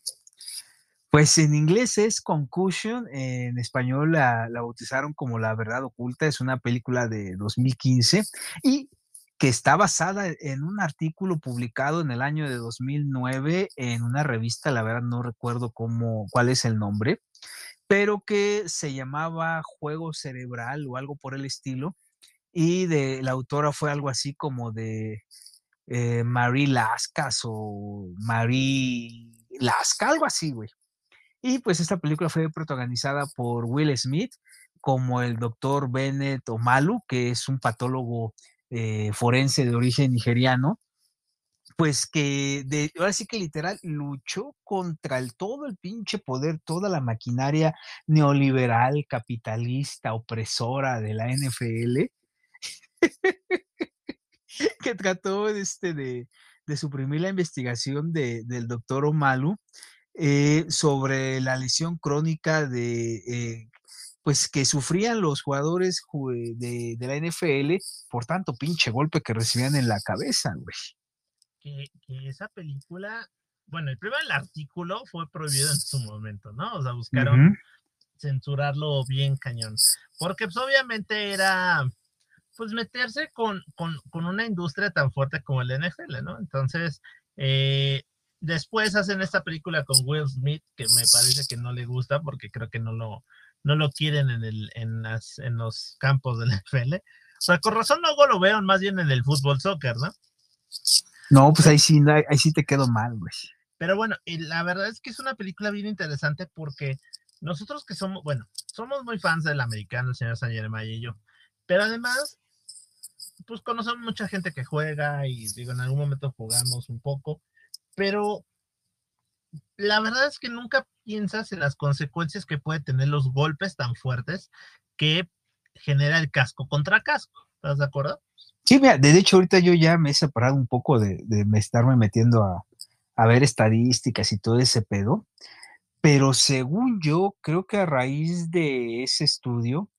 Pues en inglés es Concussion, en español la, la, bautizaron como La Verdad Oculta, es una película de 2015 y que está basada en un artículo publicado en el año de 2009 en una revista, la verdad no recuerdo cómo, cuál es el nombre, pero que se llamaba Juego Cerebral o algo por el estilo, y de la autora fue algo así como de eh, Marie Lascas o Marie Lasca, algo así, güey. Y pues esta película fue protagonizada por Will Smith como el doctor Bennett Omalu, que es un patólogo eh, forense de origen nigeriano, pues que de, ahora sí que literal luchó contra el, todo el pinche poder, toda la maquinaria neoliberal, capitalista, opresora de la NFL, que trató este, de, suprimir la investigación de, del doctor Omalu eh, sobre la lesión crónica de eh, pues que sufrían los jugadores de, la NFL por tanto pinche golpe que recibían en la cabeza, güey. Que, esa película bueno, el primer artículo fue prohibido en su momento, ¿no? O sea, buscaron censurarlo bien cañón, porque pues obviamente era, pues meterse con, con, con, una industria tan fuerte como el NFL, ¿no? Entonces, eh, después hacen esta película con Will Smith, que me parece que no le gusta porque creo que no lo, no lo quieren en, el, en, las, en los campos del NFL. O sea, con razón luego lo veo más bien en el fútbol soccer, ¿no? No, pues ahí sí, ahí sí te quedo mal, güey. Pero bueno, la verdad es que es una película bien interesante porque nosotros que somos, bueno, somos muy fans del americano, el señor San y yo, pero además, pues conocemos mucha gente que juega y digo, en algún momento jugamos un poco, pero la verdad es que nunca piensas en las consecuencias que puede tener los golpes tan fuertes que genera el casco contra casco. ¿Estás de acuerdo? Sí, mira, de hecho ahorita yo ya me he separado un poco de, de estarme metiendo a, a ver estadísticas y todo ese pedo, pero según yo, creo que a raíz de ese estudio,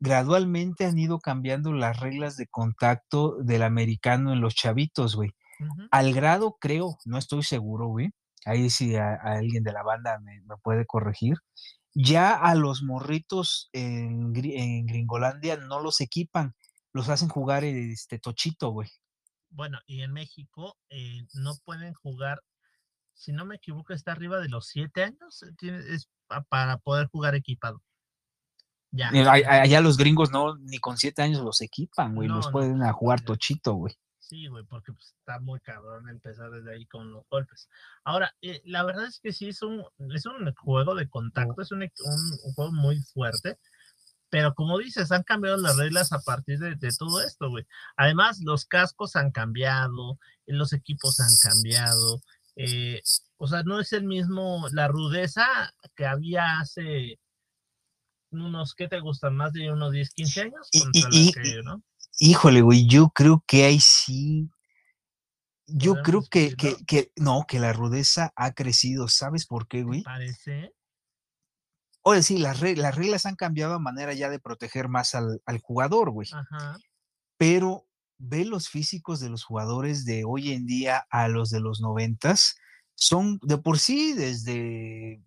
gradualmente han ido cambiando las reglas de contacto del americano en los chavitos, güey. Al grado, creo, no estoy seguro, güey. Ahí si sí, alguien de la banda me, puede corregir. Ya a los morritos en, en, Gringolandia no los equipan, los hacen jugar este tochito, güey. Bueno, y en México eh, no pueden jugar, si no me equivoco, está arriba de los siete años, eh, es para poder jugar equipado. Ya. Allá los gringos no, ni con siete años los equipan, güey, los pueden a jugar tochito, güey. Sí, güey, porque pues, está muy cabrón empezar desde ahí con los golpes. Ahora, eh, la verdad es que sí es un, es un juego de contacto, es un, un juego muy fuerte pero como dices, han cambiado las reglas a partir de, todo esto, güey. Además, los cascos han cambiado, los equipos han cambiado. Eh, o sea, no es el mismo, la rudeza que había hace unos, ¿qué te gustan? Más de unos 10, 15 años. Híjole, güey, yo creo que ahí sí. Yo creo que, que, que, no, que la rudeza ha crecido. ¿Sabes por qué, güey? Parece. Oye, sí, las, las reglas han cambiado a manera ya de proteger más al, jugador, güey. Pero ve los físicos de los jugadores de hoy en día a los de los noventas, son de por sí desde,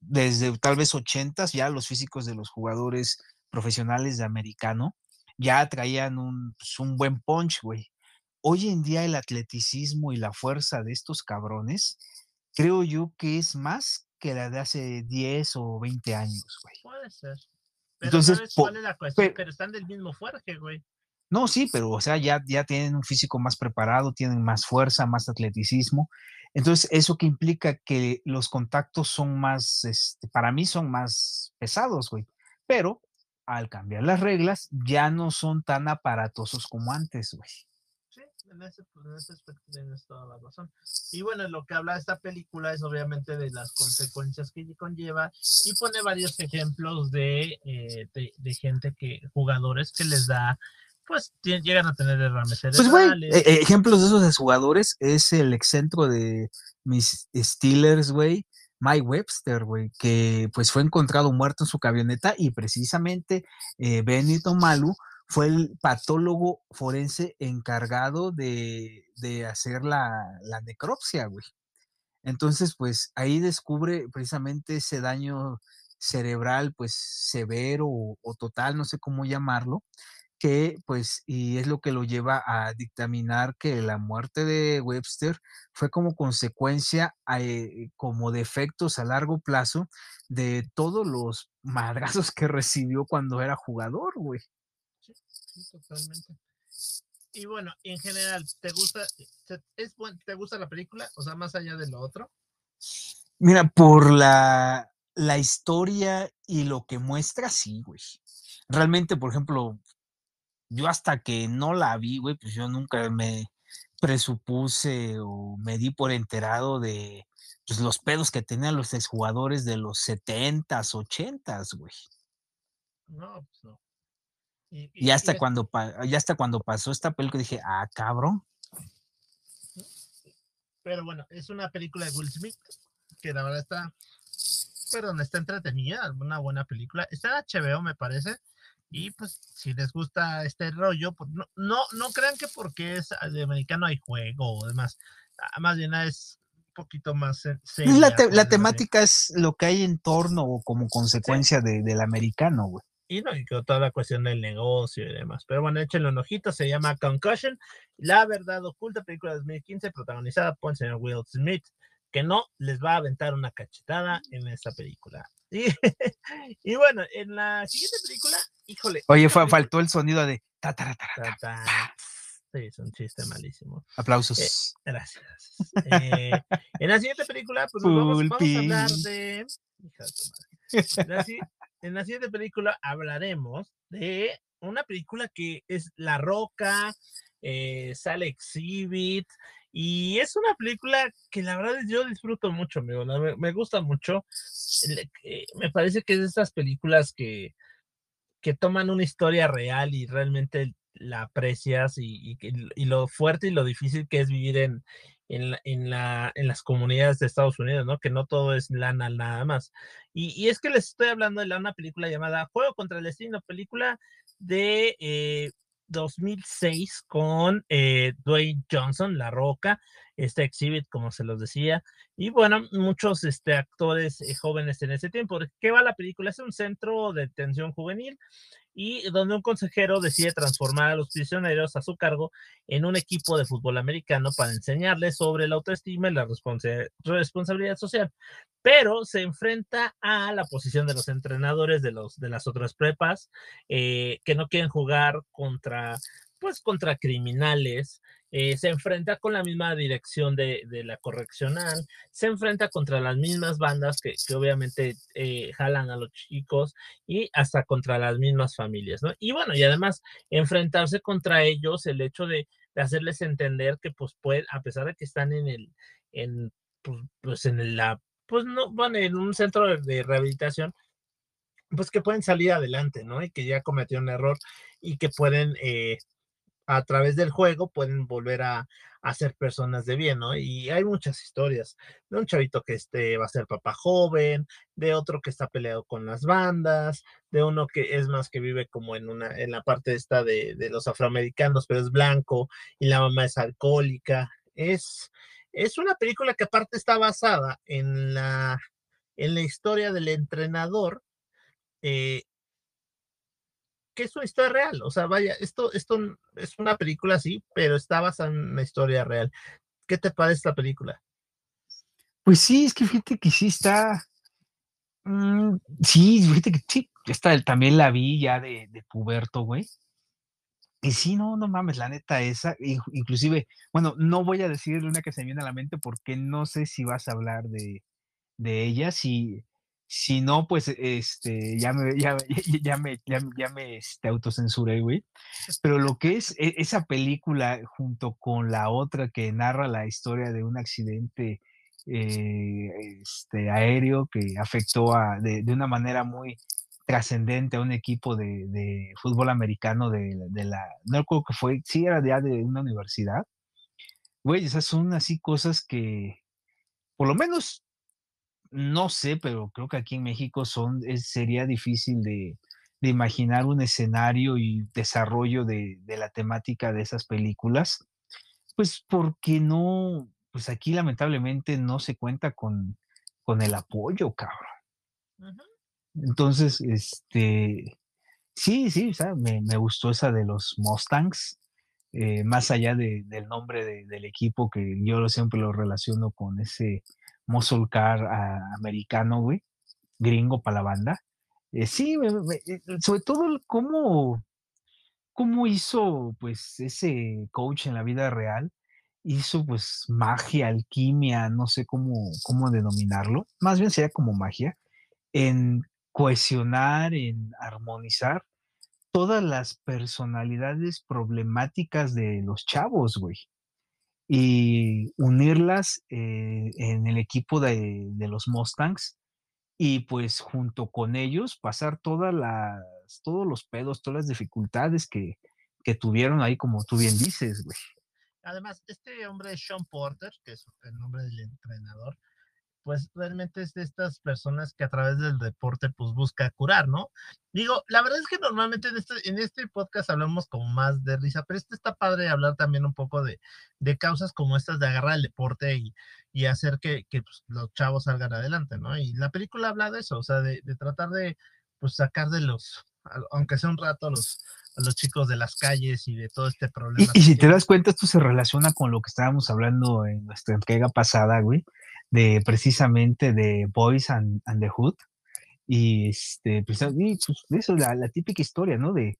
desde tal vez ochentas, ya los físicos de los jugadores profesionales de americano ya traían un, pues, un buen punch, güey. Hoy en día el atleticismo y la fuerza de estos cabrones, creo yo que es más que la de hace 10 o 20 años, güey. Puede ser. Pero Entonces, ¿sabes cuál es la cuestión? Pero, están del mismo fuerte, güey. No, sí, pero o sea, ya, ya tienen un físico más preparado, tienen más fuerza, más atleticismo. Entonces, eso que implica que los contactos son más, este, para mí son más pesados, güey. Pero al cambiar las reglas, ya no son tan aparatosos como antes, güey en ese, pues, en ese aspecto tienes toda la razón. Y bueno, lo que habla esta película es obviamente de las consecuencias que conlleva y pone varios ejemplos de, eh, de, gente que, jugadores que les da, pues llegan a tener derrames Pues güey, e, e, ejemplos de esos jugadores es el excentro de mis Steelers, güey, Mike Webster, güey, que pues fue encontrado muerto en su camioneta y precisamente eh, Benito Malu fue el patólogo forense encargado de, hacer la, necropsia, güey. Entonces, pues ahí descubre precisamente ese daño cerebral, pues severo o, total, no sé cómo llamarlo, que pues, y es lo que lo lleva a dictaminar que la muerte de Webster fue como consecuencia, eh, como de efectos a largo plazo de todos los madrazos que recibió cuando era jugador, güey totalmente. Y bueno, en general, ¿te gusta, es, ¿te gusta la película? O sea, más allá de lo otro. Mira, por la, la historia y lo que muestra, sí, güey. Realmente, por ejemplo, yo hasta que no la vi, güey, pues yo nunca me presupuse o me di por enterado de pues, los pedos que tenían los exjugadores de los 70s, 80s, güey. No, pues no. Y, hasta cuando ya hasta cuando pasó esta película dije, ah, cabrón. Pero bueno, es una película de Will Smith que la verdad está, perdón, está entretenida, una buena película. Está en HBO, me parece. Y pues, si les gusta este rollo, pues no, no, no crean que porque es de americano hay juego o demás. Ah, más bien es poquito más La, la temática es lo que hay en torno o como consecuencia del americano, güey. Y no, y toda la cuestión del negocio y demás. Pero bueno, échenle un ojito, se llama Concussion, La Verdad Oculta, película de 2015, protagonizada por el señor Will Smith, que no les va a aventar una cachetada en esta película. Y, bueno, en la siguiente película, híjole. Oye, faltó el sonido de... Sí, es un chiste malísimo. Aplausos. Eh, gracias. Eh, en la siguiente película, pues vamos, a hablar de. En la, siguiente película hablaremos de una película que es La Roca, eh, sale Exhibit, y es una película que la verdad yo disfruto mucho, amigo. Me, me gusta mucho. Me parece que es de estas películas que, que toman una historia real y realmente la aprecias y, y, lo fuerte y lo difícil que es vivir en, en, en, la, en las comunidades de Estados Unidos, ¿no? Que no todo es lana nada más. Y, y es que les estoy hablando de una película llamada Juego contra el Destino, película de 2006 eh, con eh, Dwayne Johnson, La Roca, este exhibit, como se los decía, y bueno, muchos este, actores eh, jóvenes en ese tiempo. ¿Qué va la película? Es un centro de detención juvenil y donde un consejero decide transformar a los prisioneros a su cargo en un equipo de fútbol americano para enseñarles sobre la autoestima y la responsabilidad social. Pero se enfrenta a la posición de los entrenadores de, los, de las otras prepas eh, que no quieren jugar contra pues contra criminales, eh, se enfrenta con la misma dirección de, la correccional, se enfrenta contra las mismas bandas que, obviamente eh, jalan a los chicos y hasta contra las mismas familias, ¿no? Y bueno, y además enfrentarse contra ellos, el hecho de, hacerles entender que pues puede, a pesar de que están en el, en, pues, pues en la, pues no, bueno, en un centro de rehabilitación, pues que pueden salir adelante, ¿no? Y que ya cometió un error y que pueden eh, a través del juego pueden volver a, ser personas de bien, ¿no? Y hay muchas historias de un chavito que este, va a ser papá joven, de otro que está peleado con las bandas, de uno que es más que vive como en una, en la parte esta de, de los afroamericanos, pero es blanco y la mamá es alcohólica. Es, es una película que aparte está basada en la, en la historia del entrenador eh, que es una historia real. O sea, vaya, esto, esto es una película así, pero está basada en una historia real. ¿Qué te parece esta película? Pues sí, es que fíjate que sí está. Mm, sí, fíjate que sí, esta también la vi ya de, de puberto, güey. Y sí, no, no mames, la neta esa, inclusive, bueno, no voy a decirle una que se me viene a la mente porque no sé si vas a hablar de, de ella, si, si no, pues, este, ya me, ya, ya me, ya, me este, autocensuré, güey. Pero lo que es e, esa película junto con la otra que narra la historia de un accidente eh, este, aéreo que afectó a, de, una manera muy trascendente a un equipo de, fútbol americano de, la, no recuerdo que fue, sí era ya de una universidad. Güey, esas son así cosas que, por lo menos no sé, pero creo que aquí en México son, sería difícil de, imaginar un escenario y desarrollo de, la temática de esas películas, pues porque no, pues aquí lamentablemente no se cuenta con, con el apoyo, cabrón. Entonces, este, sí, sí, me, me, gustó esa de los Mustangs, eh, más allá del nombre del equipo que yo siempre lo relaciono con ese muscle car americano, güey, gringo para la banda. Eh, sí, eh, sobre todo cómo, cómo hizo pues ese coach en la vida real, hizo pues magia, alquimia, no sé cómo, cómo denominarlo, más bien sería como magia, en cohesionar, en armonizar todas las personalidades problemáticas de los chavos, güey y unirlas eh, en el equipo de, los Mustangs y pues junto con ellos pasar todas las, todos los pedos, todas las dificultades que, tuvieron ahí, como tú bien dices, güey. Además, este hombre Sean Porter, que es el nombre del entrenador, pues realmente es de estas personas que a través del deporte pues busca curar, ¿no? Digo, la verdad es que normalmente en este, en este podcast hablamos como más de risa, pero este está padre hablar también un poco de, de causas como estas de agarrar el deporte y, y hacer que, que pues, los chavos salgan adelante, ¿no? Y la película habla de eso, o sea, de, de tratar de pues sacar de los, aunque sea un rato, los, a los chicos de las calles y de todo este problema. Y, y si te das cuenta, esto se relaciona con lo que estábamos hablando en nuestra entrega pasada, güey, de precisamente de Boys and, and the Hood. Y este, pues, y, pues eso, la, la, típica historia, ¿no? De,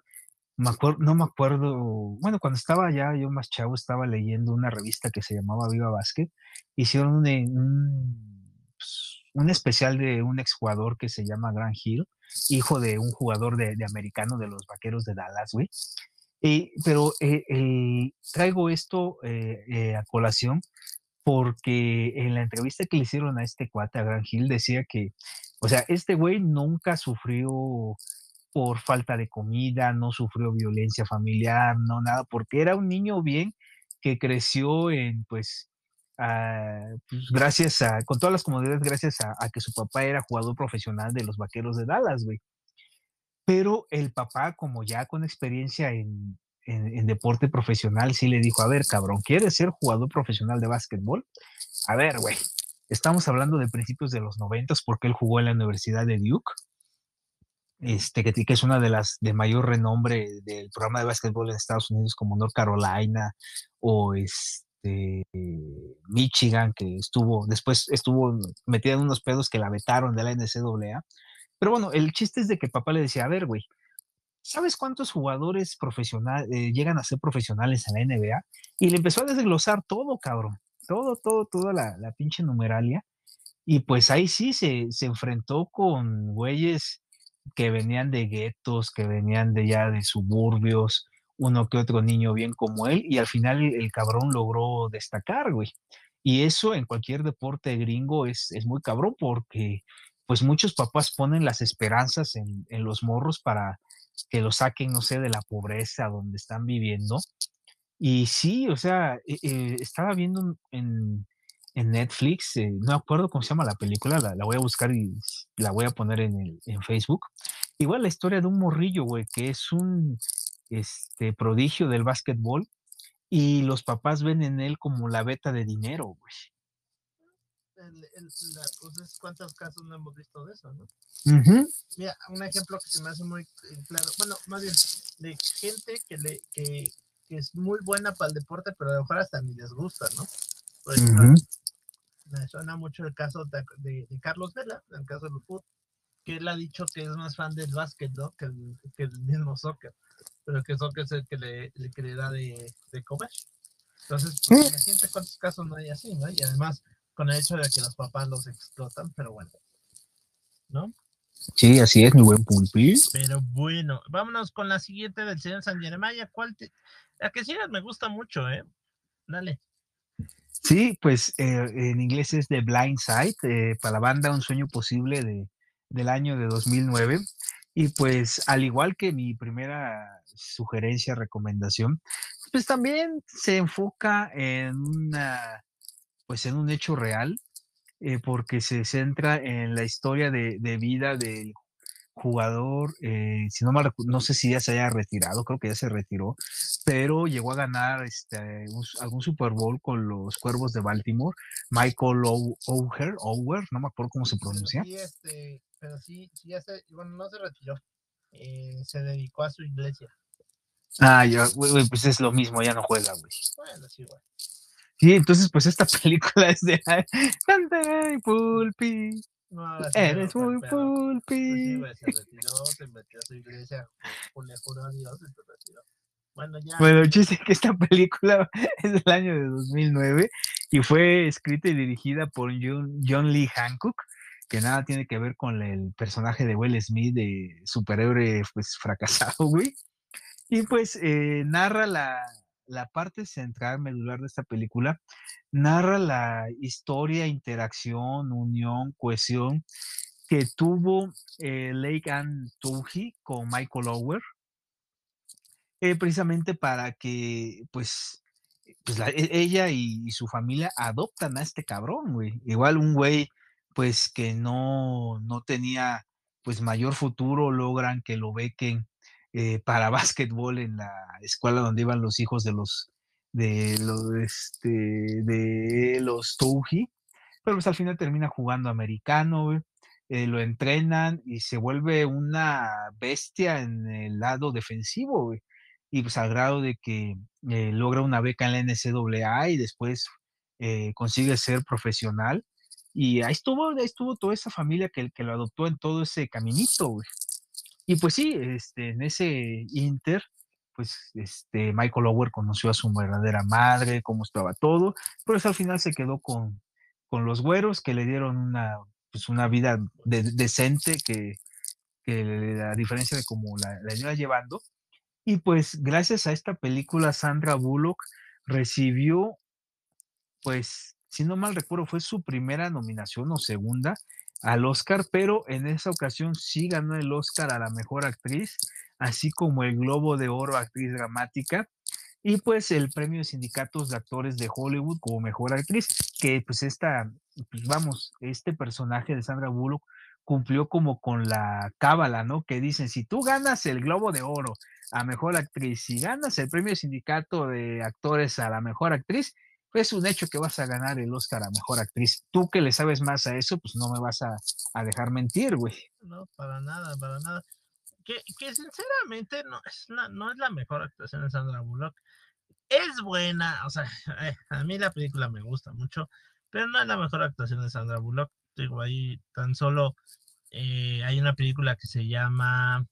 me acuerdo, no me acuerdo, bueno, cuando estaba ya yo más chavo, estaba leyendo una revista que se llamaba Viva Basket, hicieron un, un, pues, un especial de un exjugador que se llama Grant Hill, hijo de un jugador de, de americano de los vaqueros de Dallas, güey. Eh, pero eh, eh, traigo esto a colación porque en la entrevista que le hicieron a este cuate, a Gran Hill, decía que, o sea, este güey nunca sufrió por falta de comida, no sufrió violencia familiar, no nada, porque era un niño bien que creció en, pues, uh, pues gracias a, con todas las comodidades, gracias a, a, que su papá era jugador profesional de los Vaqueros de Dallas, güey. Pero el papá, como ya con experiencia en, en, deporte profesional, sí le dijo, a ver, cabrón, ¿quieres ser jugador profesional de básquetbol? A ver, güey, estamos hablando de principios de los noventas porque él jugó en la Universidad de Duke, este, que, que, es una de las de mayor renombre del programa de básquetbol en Estados Unidos como North Carolina o este, Michigan, que estuvo, después estuvo metida en unos pedos que la vetaron de la NCAA. Pero bueno, el chiste es de que papá le decía, a ver, güey, ¿sabes cuántos jugadores profesionales eh, llegan a ser profesionales en la NBA? Y le empezó a desglosar todo, cabrón. Todo, todo, toda la, la pinche numeralia. Y pues ahí sí se, se enfrentó con güeyes que venían de guetos, que venían de ya de suburbios, uno que otro niño bien como él, y al final el, cabrón logró destacar, güey. Y eso en cualquier deporte gringo es, es muy cabrón porque pues muchos papás ponen las esperanzas en, en los morros para, que lo saquen, no sé, de la pobreza donde están viviendo. Y sí, o sea, eh, eh, estaba viendo en, en Netflix, eh, no me acuerdo cómo se llama la película, la, la, voy a buscar y la voy a poner en, el, en Facebook. Igual la historia de un morrillo, güey, que es un este, prodigio del básquetbol y los papás ven en él como la beta de dinero, güey. El, el, la cosa es cuántos casos no hemos visto de eso, ¿no? Uh -huh. Mira, un ejemplo que se me hace muy claro, bueno, más bien, de gente que, le, que, que es muy buena para el deporte, pero a lo mejor hasta ni les gusta, ¿no? Por ejemplo, uh -huh. me suena mucho el caso de, de, de Carlos Vela, en el caso del fútbol, que él ha dicho que es más fan del básquet, ¿no? Que el, que el mismo soccer, pero que soccer es el que le, el que le da de, de comer. Entonces, pues, cuántos casos no hay así, ¿no? Y además, con el hecho de que los papás los explotan, pero bueno, ¿no? Sí, así es, mi buen pulpi. Pero bueno, vámonos con la siguiente del señor San Jeremiah. ¿Cuál te... La que sigas me gusta mucho, ¿eh? Dale. Sí, pues eh, en inglés es The Blind Side, eh, para la banda Un Sueño Posible de, del año de 2009. Y pues al igual que mi primera sugerencia, recomendación, pues también se enfoca en una pues en un hecho real, eh, porque se centra en la historia de, de vida del jugador, eh, si no mal no sé si ya se haya retirado, creo que ya se retiró, pero llegó a ganar este, un, algún Super Bowl con los Cuervos de Baltimore, Michael Ower, Ower no me acuerdo cómo se pronuncia. Sí, este, pero sí, sí ya se, bueno, no se retiró, eh, se dedicó a su iglesia. Ah, ya, pues es lo mismo, ya no juega, güey. Bueno, sí, güey. Sí, entonces pues esta película es de Cantaré Pulpi. No, Eres no, muy pulpi. Pues sí, güey, se retiró, se metió a su iglesia, le juró a Dios y se retiró. Bueno, ya. Bueno, el chiste que esta película es del año de 2009 y fue escrita y dirigida por John, John Lee Hancock, que nada tiene que ver con el personaje de Will Smith de superhéroe pues fracasado, güey. Y pues eh, narra la, la parte central, medular de esta película, narra la historia, interacción, unión, cohesión que tuvo eh, Lake Ann Touhey con Michael Ower, eh, precisamente para que, pues, pues la, ella y, y, su familia adoptan a este cabrón, güey. Igual un güey, pues que no, no tenía pues mayor futuro, logran que lo bequen eh, para básquetbol en la escuela donde iban los hijos de los de los este, de los Touji, pero pues al final termina jugando americano, eh, lo entrenan y se vuelve una bestia en el lado defensivo, y pues al grado de que eh, logra una beca en la NCAA y después consigue ser profesional y ahí estuvo, ahí estuvo toda esa familia que, que lo adoptó en todo ese caminito. Y pues sí, este, en ese Inter, pues este, Michael Ower conoció a su verdadera madre, cómo estaba todo, pero al final se quedó con, con los güeros que le dieron una, pues una vida decente que, que, a diferencia de cómo la, la iba llevando. Y pues gracias a esta película, Sandra Bullock recibió pues si no mal recuerdo, fue su primera nominación o segunda al Oscar, pero en esa ocasión sí ganó el Oscar a la mejor actriz, así como el Globo de Oro actriz dramática y pues el premio de sindicatos de actores de Hollywood como mejor actriz, que pues esta, pues vamos, este personaje de Sandra Bullock cumplió como con la cábala, ¿no? Que dicen, si tú ganas el Globo de Oro a mejor actriz, si ganas el premio de sindicato de actores a la mejor actriz, es un hecho que vas a ganar el Oscar a Mejor Actriz. Tú que le sabes más a eso, pues no me vas a, dejar mentir, güey. No, para nada, para nada. Que, sinceramente no es, la, no es la mejor actuación de Sandra Bullock. Es buena, o sea, eh, a mí la película me gusta mucho, pero no es la mejor actuación de Sandra Bullock. Digo, ahí tan solo eh, hay una película que se llama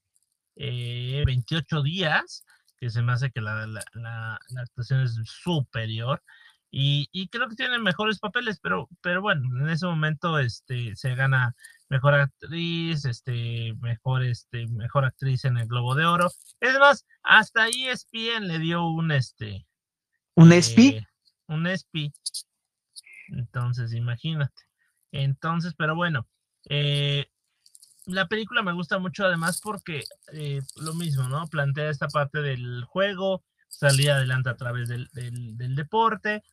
28 eh, días, que se me hace que la, la actuación es superior. Y, creo que tiene mejores papeles, pero, pero bueno, en ese momento este, se gana mejor actriz, este, mejor, este, mejor actriz en el Globo de Oro. Es más, hasta ESPN le dio un este. ¿Un? Eh, un ESPI. Entonces, imagínate. Entonces, pero bueno, eh, la película me gusta mucho además porque eh, lo mismo, ¿no? Plantea esta parte del juego, salir adelante a través del, del deporte,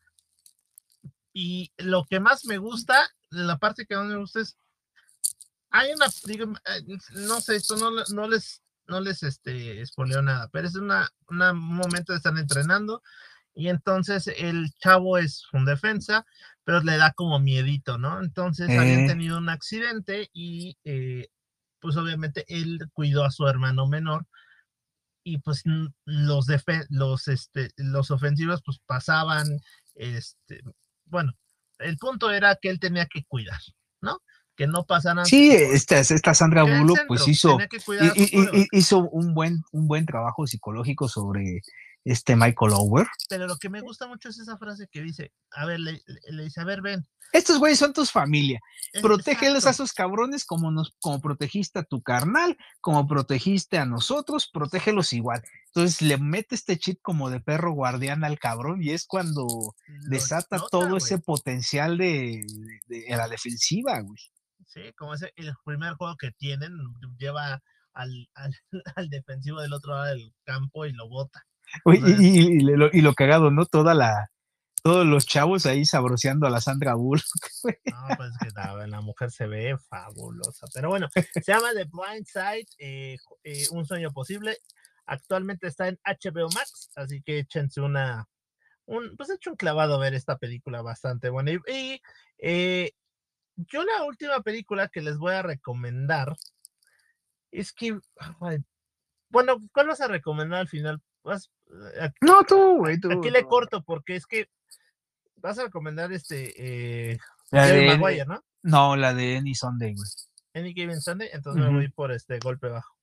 y lo que más me gusta, la parte que más me gusta es, hay una, eh, no sé, esto no, no les, no les, este, nada, pero es una, un momento de estar entrenando y entonces el chavo es un defensa, pero le da como miedito, ¿no? Entonces habían tenido un accidente y eh, pues obviamente él cuidó a su hermano menor y pues los, los, este, los ofensivos pues pasaban, este, bueno, el punto era que él tenía que cuidar, ¿no? Que no pasaran. Sí, esta, esta Sandra Bullock pues hizo, hizo un buen, un buen trabajo psicológico sobre este Michael Ower. Pero lo que me gusta mucho es esa frase que dice, a ver, le, dice, a ver, ven. Estos güeyes son tus familia. Protégelos a esos cabrones como nos, como protegiste a tu carnal, como protegiste a nosotros, protégelos igual. Entonces le mete este chip como de perro guardián al cabrón y es cuando desata todo ese potencial de, la defensiva, güey. Sí, como ese el primer juego que tienen, lleva al, al, al defensivo del otro lado del campo y lo bota y, lo, cagado, ¿no? Toda la, todos los chavos ahí sabroseando a la Sandra Bullock. No, pues que la, mujer se ve fabulosa. Pero bueno, se llama The Blind Side, eh, eh, Un Sueño Posible. Actualmente está en HBO Max, así que échense una, un, pues hecho un clavado a ver esta película bastante buena. Y, eh, yo la última película que les voy a recomendar es que, bueno, ¿cuál vas a recomendar al final? Eh, no, tú, güey, tú. Aquí le corto porque es que vas a recomendar este. Eh, la de Maguire, ¿no? No, la de Any Sunday, güey. Any Given Sunday, entonces me voy por este golpe bajo.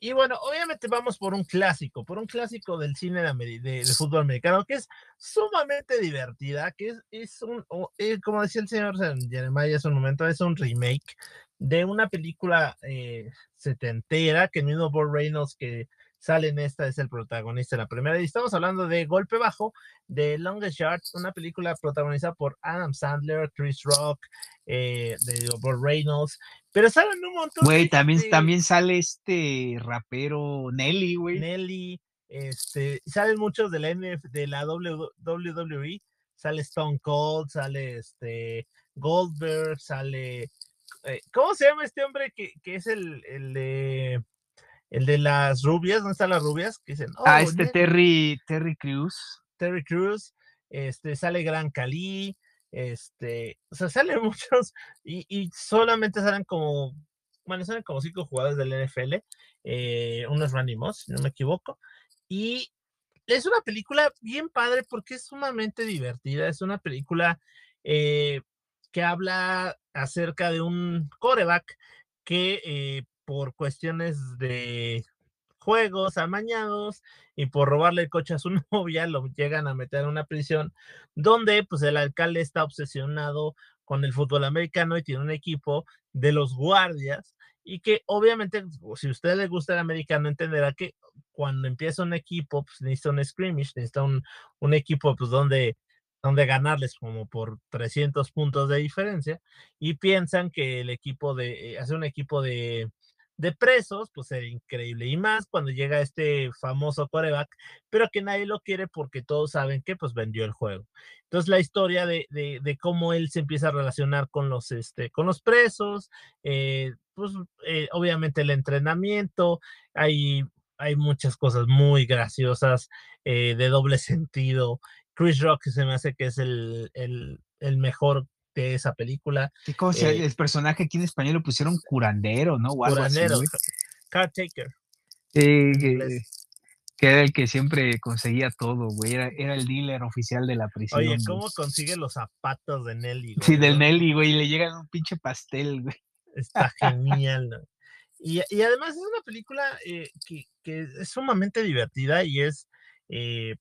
Y bueno, obviamente vamos por un clásico, por un clásico del cine de, fútbol americano, que es sumamente divertida, que es, es un, eh, como decía el señor Jeremiah hace un momento, es un remake de una película eh, setentera que el mismo Bob Reynolds que sale en esta es el protagonista de la primera. Y estamos hablando de Golpe Bajo, de Longest Yard, una película protagonizada por Adam Sandler, Chris Rock, eh, de Bob Reynolds. Pero salen un montón. Güey, también, también sale este rapero Nelly, güey. Nelly, este, salen muchos de la NF, de la WWE. sale Stone Cold, sale este Goldberg, sale. Eh, ¿Cómo se llama este hombre que, que es el, el, de el de las rubias? ¿Dónde están las rubias? Que dicen, ah, oh, este Terry, Terry Cruz. Terry Cruz, este, sale Gran Cali, este, o sea, salen muchos y, y solamente salen como, bueno, salen como cinco jugadores del NFL, eh, unos Randy Moss, si no me equivoco, y es una película bien padre porque es sumamente divertida, es una película eh, que habla acerca de un coreback que eh, por cuestiones de juegos amañados y por robarle el coche a su novia lo llegan a meter en una prisión donde pues el alcalde está obsesionado con el fútbol americano y tiene un equipo de los guardias y que obviamente si a usted le gusta el americano entenderá que cuando empieza un equipo pues necesita un scrimmage, necesita un, un equipo pues donde donde ganarles como por 300 puntos de diferencia y piensan que el equipo de, eh, hacer un equipo de, de presos, pues sería increíble. Y más cuando llega este famoso coreback, pero que nadie lo quiere porque todos saben que pues vendió el juego. Entonces la historia de, de, cómo él se empieza a relacionar con los, este, con los presos, eh, pues eh, obviamente el entrenamiento, hay, hay muchas cosas muy graciosas de doble sentido Chris Rock se me hace que es el, el, mejor de esa película. ¿Qué cosa? Eh el personaje aquí en español lo pusieron curandero, ¿no? curandero, cartaker. que, era el que siempre conseguía todo, güey. Era, el dealer oficial de la prisión. Oye, ¿cómo consigue los zapatos de Nelly? Sí, del Nelly, güey. Y le llegan un pinche pastel, güey. Está genial, ¿no? Y, además es una película eh, que, es sumamente divertida y es eh,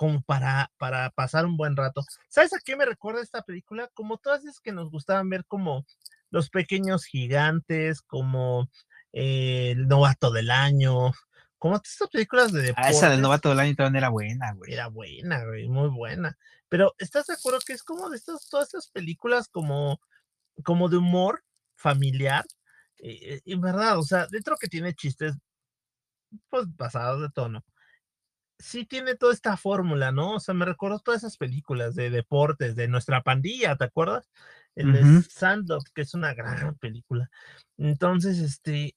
como para, para pasar un buen rato. ¿Sabes a qué me recuerda esta película? Como todas esas que nos gustaban ver como los pequeños gigantes, como eh, el novato del año, como estas películas de deportes. Ah, esa del novato del año también era buena, güey. Era buena, güey, muy buena. Pero ¿estás de acuerdo que es como de estas, todas estas películas como, como de humor familiar? Eh, en verdad, o sea, dentro que tiene chistes, pues pasados de tono sí tiene toda esta fórmula, ¿no? O sea, me recuerdo todas esas películas de deportes, de nuestra pandilla, ¿te acuerdas? El de que es una gran película. Entonces, este,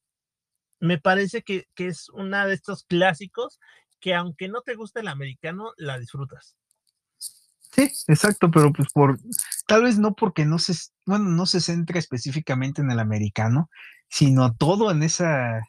me parece que, que, es una de estos clásicos que aunque no te guste el americano, la disfrutas. Sí, exacto, pero pues por, tal vez no porque no se, bueno, no se centra específicamente en el americano, sino todo en esa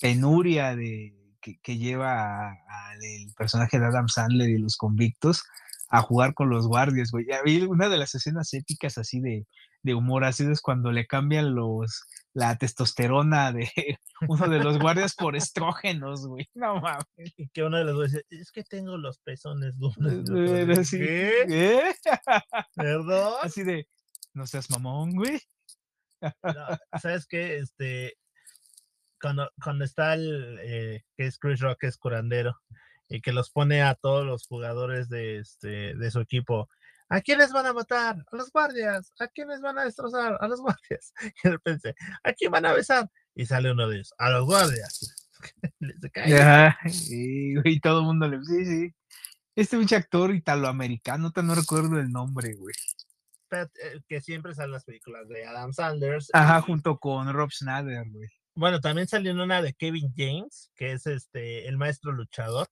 penuria de, que, lleva al personaje de Adam Sandler y los convictos a jugar con los guardias, güey. Una de las escenas épicas así de, de humor así es cuando le cambian los la testosterona de uno de los guardias por estrógenos, güey. No mames. Y que uno de los dice, es que tengo los pezones duros. ¿Qué? ¿Perdón? Así de, no seas mamón, güey. ¿Sabes qué? Este, cuando, está el eh, que es Chris Rock, es curandero, y que los pone a todos los jugadores de, este, de su equipo. ¿A quiénes van a matar? A los guardias. ¿A quiénes van a destrozar? A los guardias. Y de repente, ¿a quién van a besar? Y sale uno de ellos, a los guardias. y, todo el mundo le sí, sí. Este mucho actor italoamericano, no recuerdo el nombre, güey. Eh, que siempre salen las películas de Adam Sanders. Ajá, junto con Rob Schneider, güey. Bueno, también salió una de Kevin James, que es este el maestro luchador.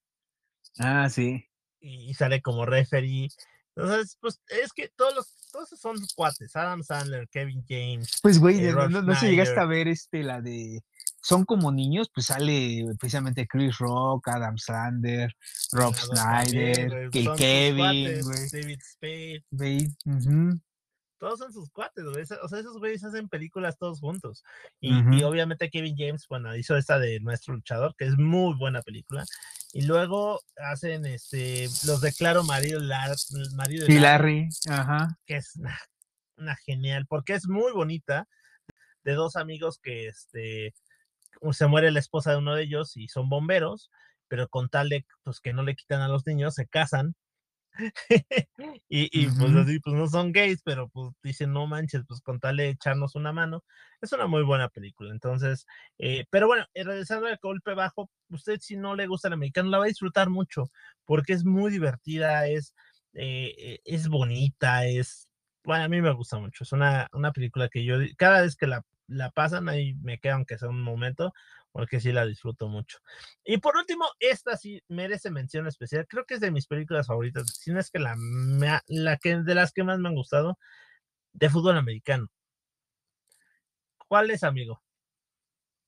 Ah, sí. Y, sale como referee. Entonces, pues es que todos los, todos son cuates, Adam Sandler, Kevin James. Pues güey, eh, no, se llegaste a ver este, la de son como niños, pues sale precisamente Chris Rock, Adam Sandler, Rob Snyder, Kevin, David Spade. Güey, todos son sus cuates, güey. O sea, esos güeyes hacen películas todos juntos. Y, obviamente Kevin James, bueno, hizo esta de Nuestro Luchador, que es muy buena película. Y luego hacen este, los declaro marido, marido de Larry, ajá. que es una, genial, porque es muy bonita, de dos amigos que este, se muere la esposa de uno de ellos y son bomberos, pero con tal de pues, que no le quitan a los niños, se casan y, pues así, pues no son gays, pero pues dicen, no manches, pues con tal de echarnos una mano. Es una muy buena película. Entonces, eh, pero bueno, eh, regresando al golpe bajo, usted si no le gusta el americano, la va a disfrutar mucho, porque es muy divertida, es, eh, es bonita, es, bueno, a mí me gusta mucho, es una, una película que yo, cada vez que la, la pasan ahí me queda aunque sea un momento, porque sí la disfruto mucho. Y por último, esta sí merece mención especial, creo que es de mis películas favoritas, si no es que la, la que de las que más me han gustado, de fútbol americano. ¿Cuál es, amigo?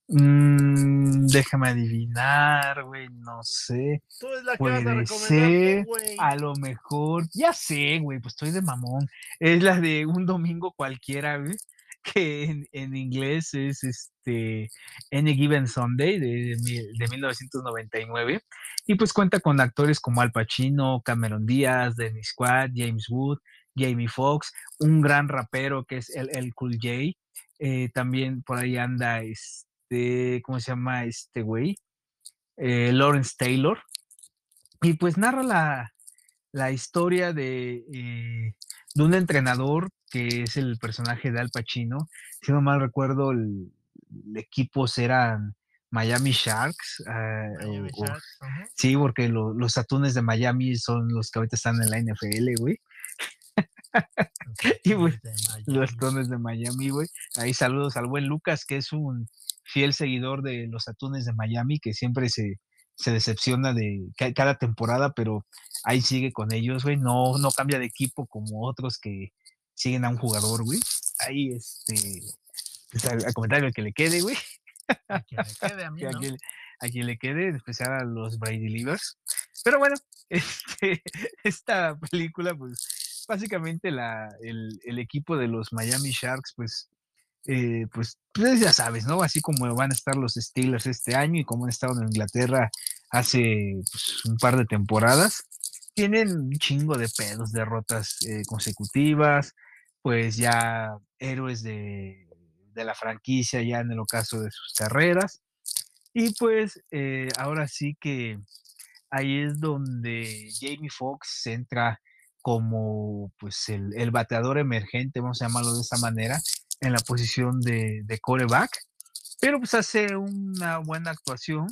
Mm, déjame adivinar, güey, no sé. Tú es la que vas a recomendar, güey. A lo mejor, ya sé, güey, pues estoy de mamón. Es la de un domingo cualquiera, güey, que en, inglés es este Any Given Sunday de, de, 1999. Y pues cuenta con actores como Al Pacino, Cameron Díaz, Dennis Quaid, James Wood, Jamie Foxx, un gran rapero que es el, el Cool J. Eh, también por ahí anda este, ¿cómo se llama este güey? Eh, Lawrence Taylor. Y pues narra la, la historia de, eh, de, un entrenador que es el personaje de Al Pacino. Si no mal recuerdo, el, equipo eran Miami Sharks. Ah, sí, porque los atunes de Miami son los que ahorita están en la NFL, güey. y los atunes de Miami, güey. Ahí saludos al buen Lucas, que es un fiel seguidor de los Atunes de Miami, que siempre se, decepciona de cada temporada, pero ahí sigue con ellos, güey. No, no cambia de equipo como otros que siguen a un jugador, güey. Ahí, este, pues, al, comentario que le quede, güey. A quien le quede, a mí, a, quien, le quede, en especial a los Brady Leavers. Pero bueno, este, esta película, pues, básicamente la, el, el equipo de los Miami Sharks, pues, eh, pues, pues, ya sabes, ¿no? Así como van a estar los Steelers este año y como han estado en Inglaterra hace pues, un par de temporadas, tienen un chingo de pedos, derrotas eh, consecutivas, pues ya héroes de, de, la franquicia ya en el ocaso de sus carreras. Y pues eh, ahora sí que ahí es donde Jamie Foxx entra como pues el, el bateador emergente, vamos a llamarlo de esa manera, en la posición de, de coreback, pero pues hace una buena actuación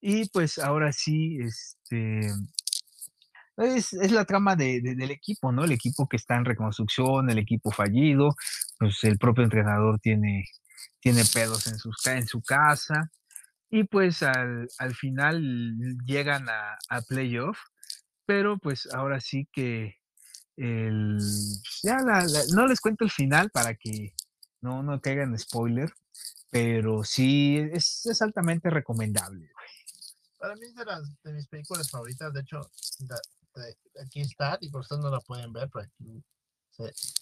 y pues ahora sí, este, es, es la trama de, del equipo, ¿no? El equipo que está en reconstrucción, el equipo fallido, pues el propio entrenador tiene, tiene pedos en, sus, en su casa y pues al, al final llegan a, a playoff, pero pues ahora sí que el, ya no les cuento el final para que no, no caigan spoiler, pero sí es, es altamente recomendable, Para mí es de, de mis películas favoritas, de hecho, aquí está, y por eso no la pueden ver, pero aquí,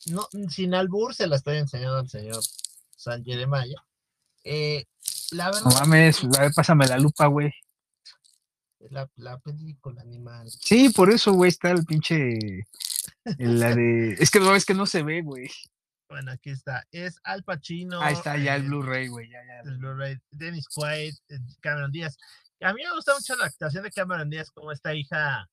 no, sin albur se la estoy enseñando al señor San Jeremiah. Eh, la verdad, no mames, pásame la lupa, güey. La, la película animal. Sí, por eso, güey, está el pinche. La de. Es que no, es que no se ve, güey. Bueno, aquí está. Es Al Pacino. Ahí está, ya el eh, Blu-ray, güey. Ya, ya. El Blu-ray. Dennis Quaid, eh, Cameron Díaz. A mí me gusta mucho la actuación de Cameron Díaz como esta hija,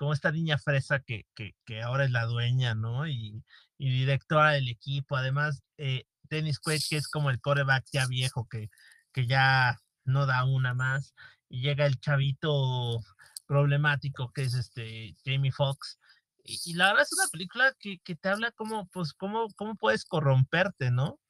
como esta niña fresa que, que, ahora es la dueña, ¿no? Y, y directora del equipo. Además, eh, Dennis Quaid, que es como el coreback ya viejo, que, que ya no da una más. Y llega el chavito problemático que es este Jamie Foxx y, la verdad es una película que, que, te habla como, pues, cómo, cómo puedes corromperte, ¿no?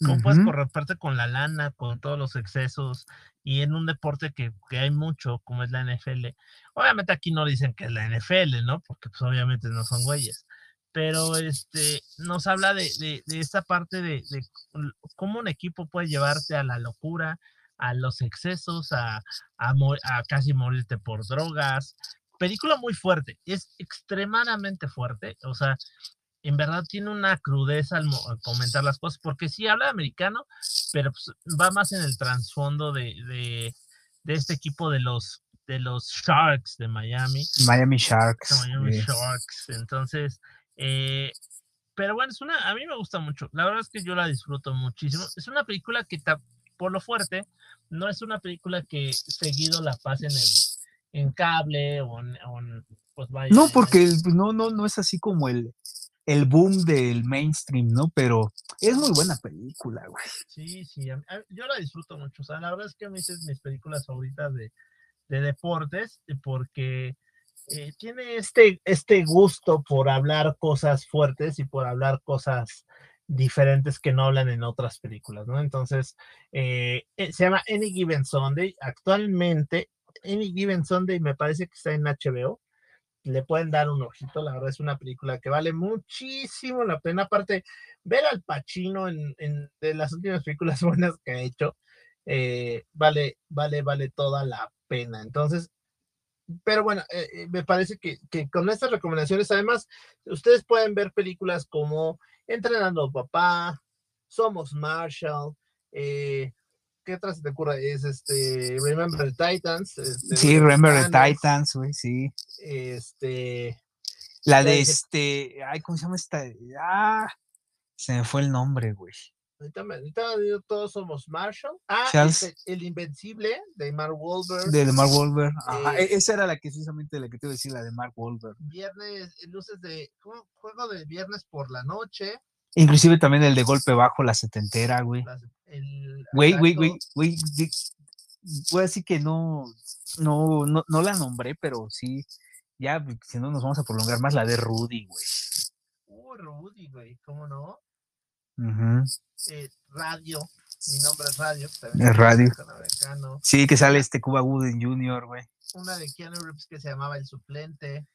Cómo puedes corromperte con la lana, con todos los excesos, y en un deporte que, que, hay mucho, como es la NFL. Obviamente aquí no dicen que es la NFL, ¿no? Porque pues obviamente no son güeyes. Pero este, nos habla de, de, de esta parte de, de, cómo un equipo puede llevarte a la locura, a los excesos, a, a, a casi morirte por drogas, película muy fuerte, es extremadamente fuerte, o sea, en verdad tiene una crudeza al, comentar las cosas, porque sí habla americano, pero pues, va más en el trasfondo de, de, de, este equipo de los de los Sharks de Miami. Miami Sharks. Miami Sharks. Entonces, eh, pero bueno, es una, a mí me gusta mucho. La verdad es que yo la disfruto muchísimo. Es una película que por lo fuerte, no es una película que seguido la pasen en, en cable o en, pues vaya. No, porque pues, no, no, no es así como el, el boom del mainstream, ¿no? Pero es muy buena película, güey. Sí, sí, yo la disfruto mucho. O sea, la verdad es que a mí es mis películas favoritas de, de deportes, porque eh, tiene este, este gusto por hablar cosas fuertes y por hablar cosas diferentes que no hablan en otras películas, ¿no? Entonces, eh, eh, se llama Any Given Sunday. Actualmente, Any Given Sunday me parece que está en HBO. Le pueden dar un ojito, la verdad es una película que vale muchísimo la pena. Aparte, ver al Pacino en, de las últimas películas buenas que ha hecho, eh, vale, vale, vale toda la pena. Entonces, pero bueno, me parece que, con estas recomendaciones, además, ustedes pueden ver películas como Entrenando Papá, Somos Marshall, eh, ¿qué otra se te ocurre? Es este Remember the Titans. Este, sí, Remember the Titans, güey, sí. Este. La de este. Ay, ¿cómo se llama esta? Ah, se me fue el nombre, güey. Ahorita, ahorita todos somos Marshall. Ah, este, el Invencible de Mark Wahlberg. De, Mark Wahlberg. Ajá, eh, esa era la que precisamente la que te iba a decir, la de Mark Wahlberg. Viernes, luces de juego de viernes por la noche. Inclusive también el de golpe bajo, la setentera, güey. Güey, güey, güey, güey. Voy a decir que no, no, no, no la nombré, pero sí, ya, si no nos vamos a prolongar más, la de Rudy, güey. Uh, Rudy, güey, ¿cómo no? Uh eh, radio. Mi nombre es Radio. Es Radio. Sí, que sale este Cuba Wooden Jr., güey. Una de Keanu Reeves que se llamaba El Suplente.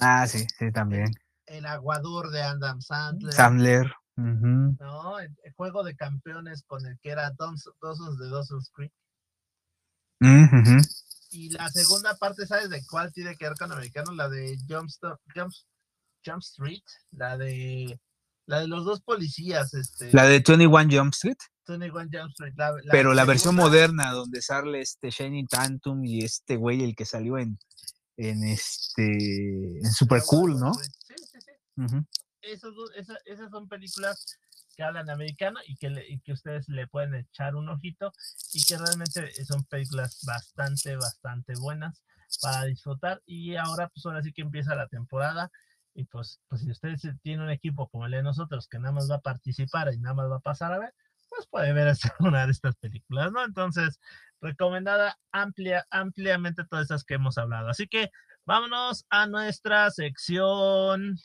Ah, sí, sí, también. El, Aguador de Adam Sandler. Sandler. No, el, juego de campeones con el que era Dawson's de Dawson's Creek. Y la segunda parte, ¿sabes de cuál tiene que ver con americano? La de Jump, Jump, Jump Street, la de la de los dos policías. Este, la de 21 Jump Street. 21 Jump Street. Pero la versión moderna, donde sale este Shining Tantum y este güey, el que salió en, en este en Super Cool, ¿no? Sí, sí, sí. Esas, son películas que hablan americano y que, que ustedes le pueden echar un ojito y que realmente son películas bastante, bastante buenas para disfrutar. Y ahora, pues ahora sí que empieza la temporada y pues, pues si ustedes tienen un equipo como el de nosotros que nada más va a participar y nada más va a pasar a ver, pues puede ver una de estas películas, ¿no? Entonces, recomendada amplia, ampliamente todas esas que hemos hablado. Así que vámonos a nuestra sección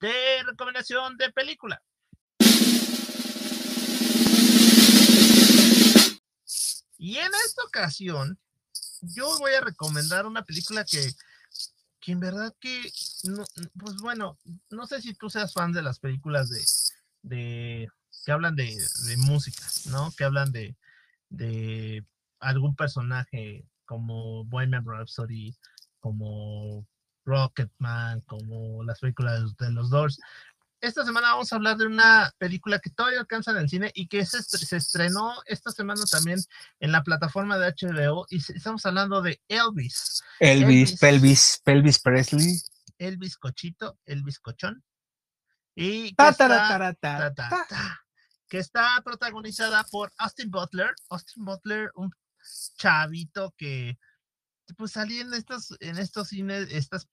de recomendación de película. Y en esta ocasión, yo voy a recomendar una película que que en verdad que, no, pues bueno, no sé si tú seas fan de las películas de, de que hablan de, de música, ¿no? Que hablan de, de algún personaje como Bohemian Rhapsody, como Rocketman, como las películas de los Doors, esta semana vamos a hablar de una película que todavía alcanza en el cine y que se, estrenó esta semana también en la plataforma de HBO y estamos hablando de Elvis. Elvis, Pelvis, Pelvis Presley. Elvis Cochito, Elvis Cochón. Y que, está, protagonizada por Austin Butler. Austin Butler, un chavito que pues salía en estos, en estos cines, estas,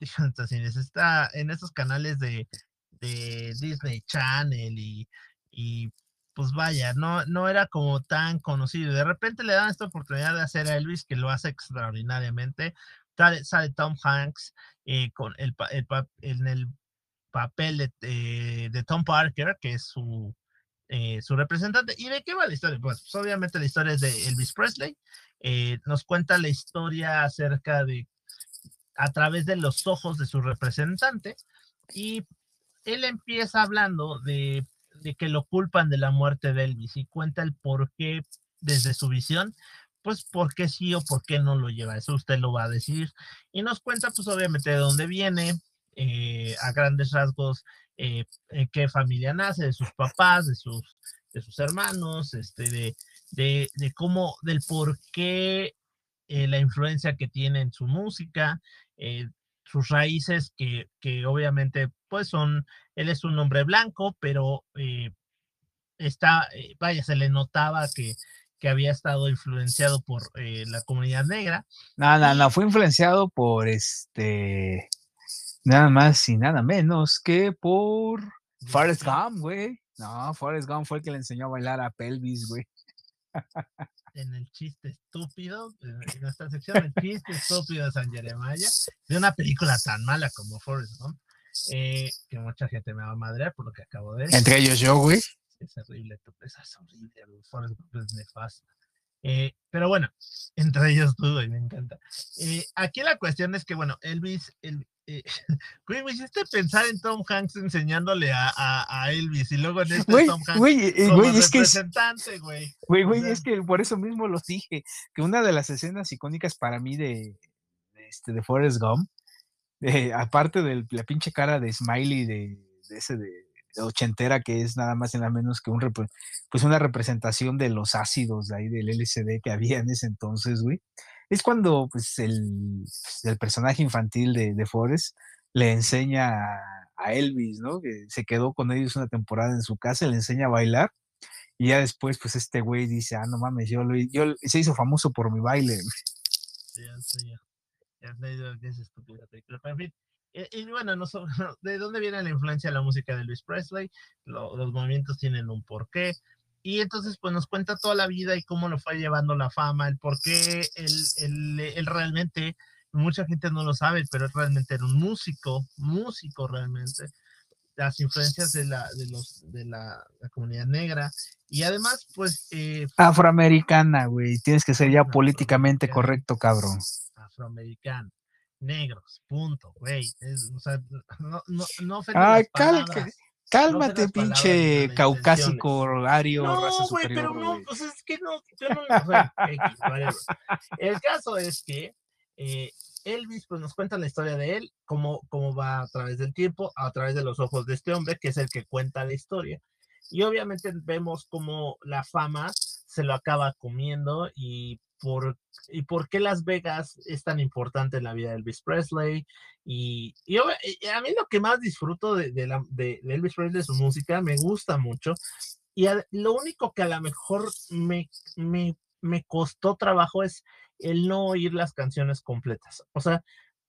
cines, está en estos canales de de Disney Channel y, y pues vaya, no, no era como tan conocido. De repente le dan esta oportunidad de hacer a Elvis, que lo hace extraordinariamente. Sale, Tom Hanks eh, con el, en el papel de, de, Tom Parker, que es su, eh, su representante. ¿Y de qué va la historia? Pues, pues obviamente la historia es de Elvis Presley. Eh, nos cuenta la historia acerca de, a través de los ojos de su representante. Y él empieza hablando de, que lo culpan de la muerte de Elvis y cuenta el por qué desde su visión, pues por qué sí o por qué no lo lleva. Eso usted lo va a decir. Y nos cuenta, pues obviamente, de dónde viene, eh, a grandes rasgos, eh, qué familia nace, de sus papás, de sus, de sus hermanos, este, de, de, de cómo, del por qué eh, la influencia que tiene en su música, sus raíces que, que obviamente pues son, él es un hombre blanco, pero eh, está, eh, vaya, se le notaba que, que había estado influenciado por eh, la comunidad negra. No, no, no, fue influenciado por este, nada más y nada menos que por Forrest Gump, güey. No, Forrest Gump fue el que le enseñó a bailar a Pelvis, güey. en el chiste estúpido, en nuestra sección el chiste estúpido de San Jeremiah, de una película tan mala como Forrest Gump, eh, que mucha gente me va a madrear por lo que acabo de decir. Entre ellos yo, güey. Es horrible, tu es horrible, Forrest Gump es nefasto. Eh, pero bueno, entre ellos tú, y me encanta. Eh, aquí la cuestión es que, bueno, Elvis, el, eh, güey, me hiciste pensar en Tom Hanks enseñándole a, a, a Elvis y luego en este Tom Hanks güey, eh, como güey, es representante, güey. Güey, güey, es que por eso mismo los dije, que una de las escenas icónicas para mí de, de, este, de Forrest Gump, aparte de la pinche cara de Smiley de, de ese de ochentera que es nada más y nada menos que un pues una representación de los ácidos de ahí del LCD que había en ese entonces, güey. Es cuando pues el, pues, el personaje infantil de, de Forrest le enseña a, Elvis, ¿no? Que se quedó con ellos una temporada en su casa, le enseña a bailar y ya después pues este güey dice, ah, no mames, yo, lo, yo se hizo famoso por mi baile. Sí, sí, ya. Ya que es fin, eh, y, bueno, no, ¿de dónde viene la influencia de la música de Elvis Presley? los movimientos tienen un porqué. Y entonces, pues nos cuenta toda la vida y cómo lo fue llevando la fama, el por qué él, él, realmente, mucha gente no lo sabe, pero él realmente era un músico, músico realmente. Las influencias de la, de los, de la, comunidad negra. Y además, pues. Eh, Afroamericana, güey. Tienes que ser ya políticamente correcto, cabrón. Afroamericana negros, punto, güey. O sea, no, no, no Ay, cálmate, pinche caucásico, ario, no, raza güey, pero no, pues es que no, yo no, o sea, El caso es que eh, Elvis, pues nos cuenta la historia de él, cómo, cómo va a través del tiempo, a través de los ojos de este hombre, que es el que cuenta la historia. Y obviamente vemos cómo la fama se lo acaba comiendo y por, y por qué Las Vegas es tan importante en la vida de Elvis Presley. Y, y a mí lo que más disfruto de, Elvis Presley, de su música, me gusta mucho. Y lo único que a lo mejor me, me, me costó trabajo es el no oír las canciones completas. O sea,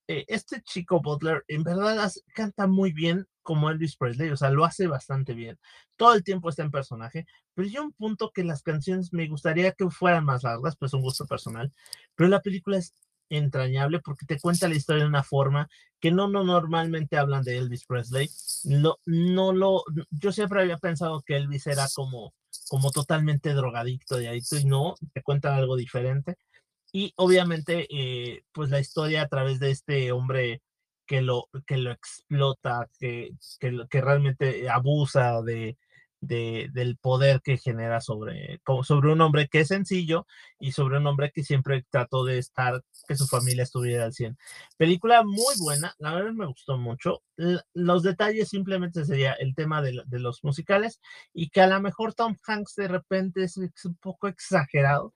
eh, este chico Butler en verdad canta muy bien como Elvis Presley, o sea, lo hace bastante bien. Todo el tiempo está en personaje, pero yo un punto que las canciones me gustaría que fueran más largas, pues un gusto personal, pero la película es entrañable porque te cuenta la historia de una forma que no, no normalmente hablan de Elvis Presley. No, no lo, yo siempre había pensado que Elvis era como, como totalmente drogadicto y adicto y no, te cuentan algo diferente. Y obviamente, eh, pues la historia a través de este hombre que lo, que lo explota, que, que, realmente abusa de, del poder que genera sobre, sobre un hombre que es sencillo y sobre un hombre que siempre trató de estar, que su familia estuviera al 100. Película muy buena, la verdad me gustó mucho. los detalles simplemente sería el tema de, de, los musicales y que a lo mejor Tom Hanks de repente es un poco exagerado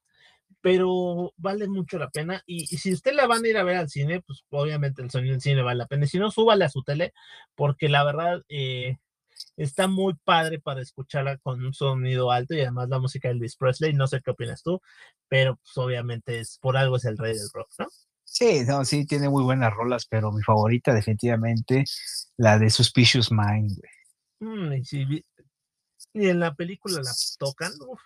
pero vale mucho la pena. Y, si usted la van a ir a ver al cine, pues obviamente el sonido del cine vale la pena. Y si no, súbale a su tele, porque la verdad eh, está muy padre para escucharla con un sonido alto y además la música de Elvis Presley. No sé qué opinas tú, pero pues obviamente es por algo es el rey del rock, ¿no? Sí, no, sí, tiene muy buenas rolas, pero mi favorita definitivamente la de Suspicious Mind, mm, y, y, en la película la tocan, uf,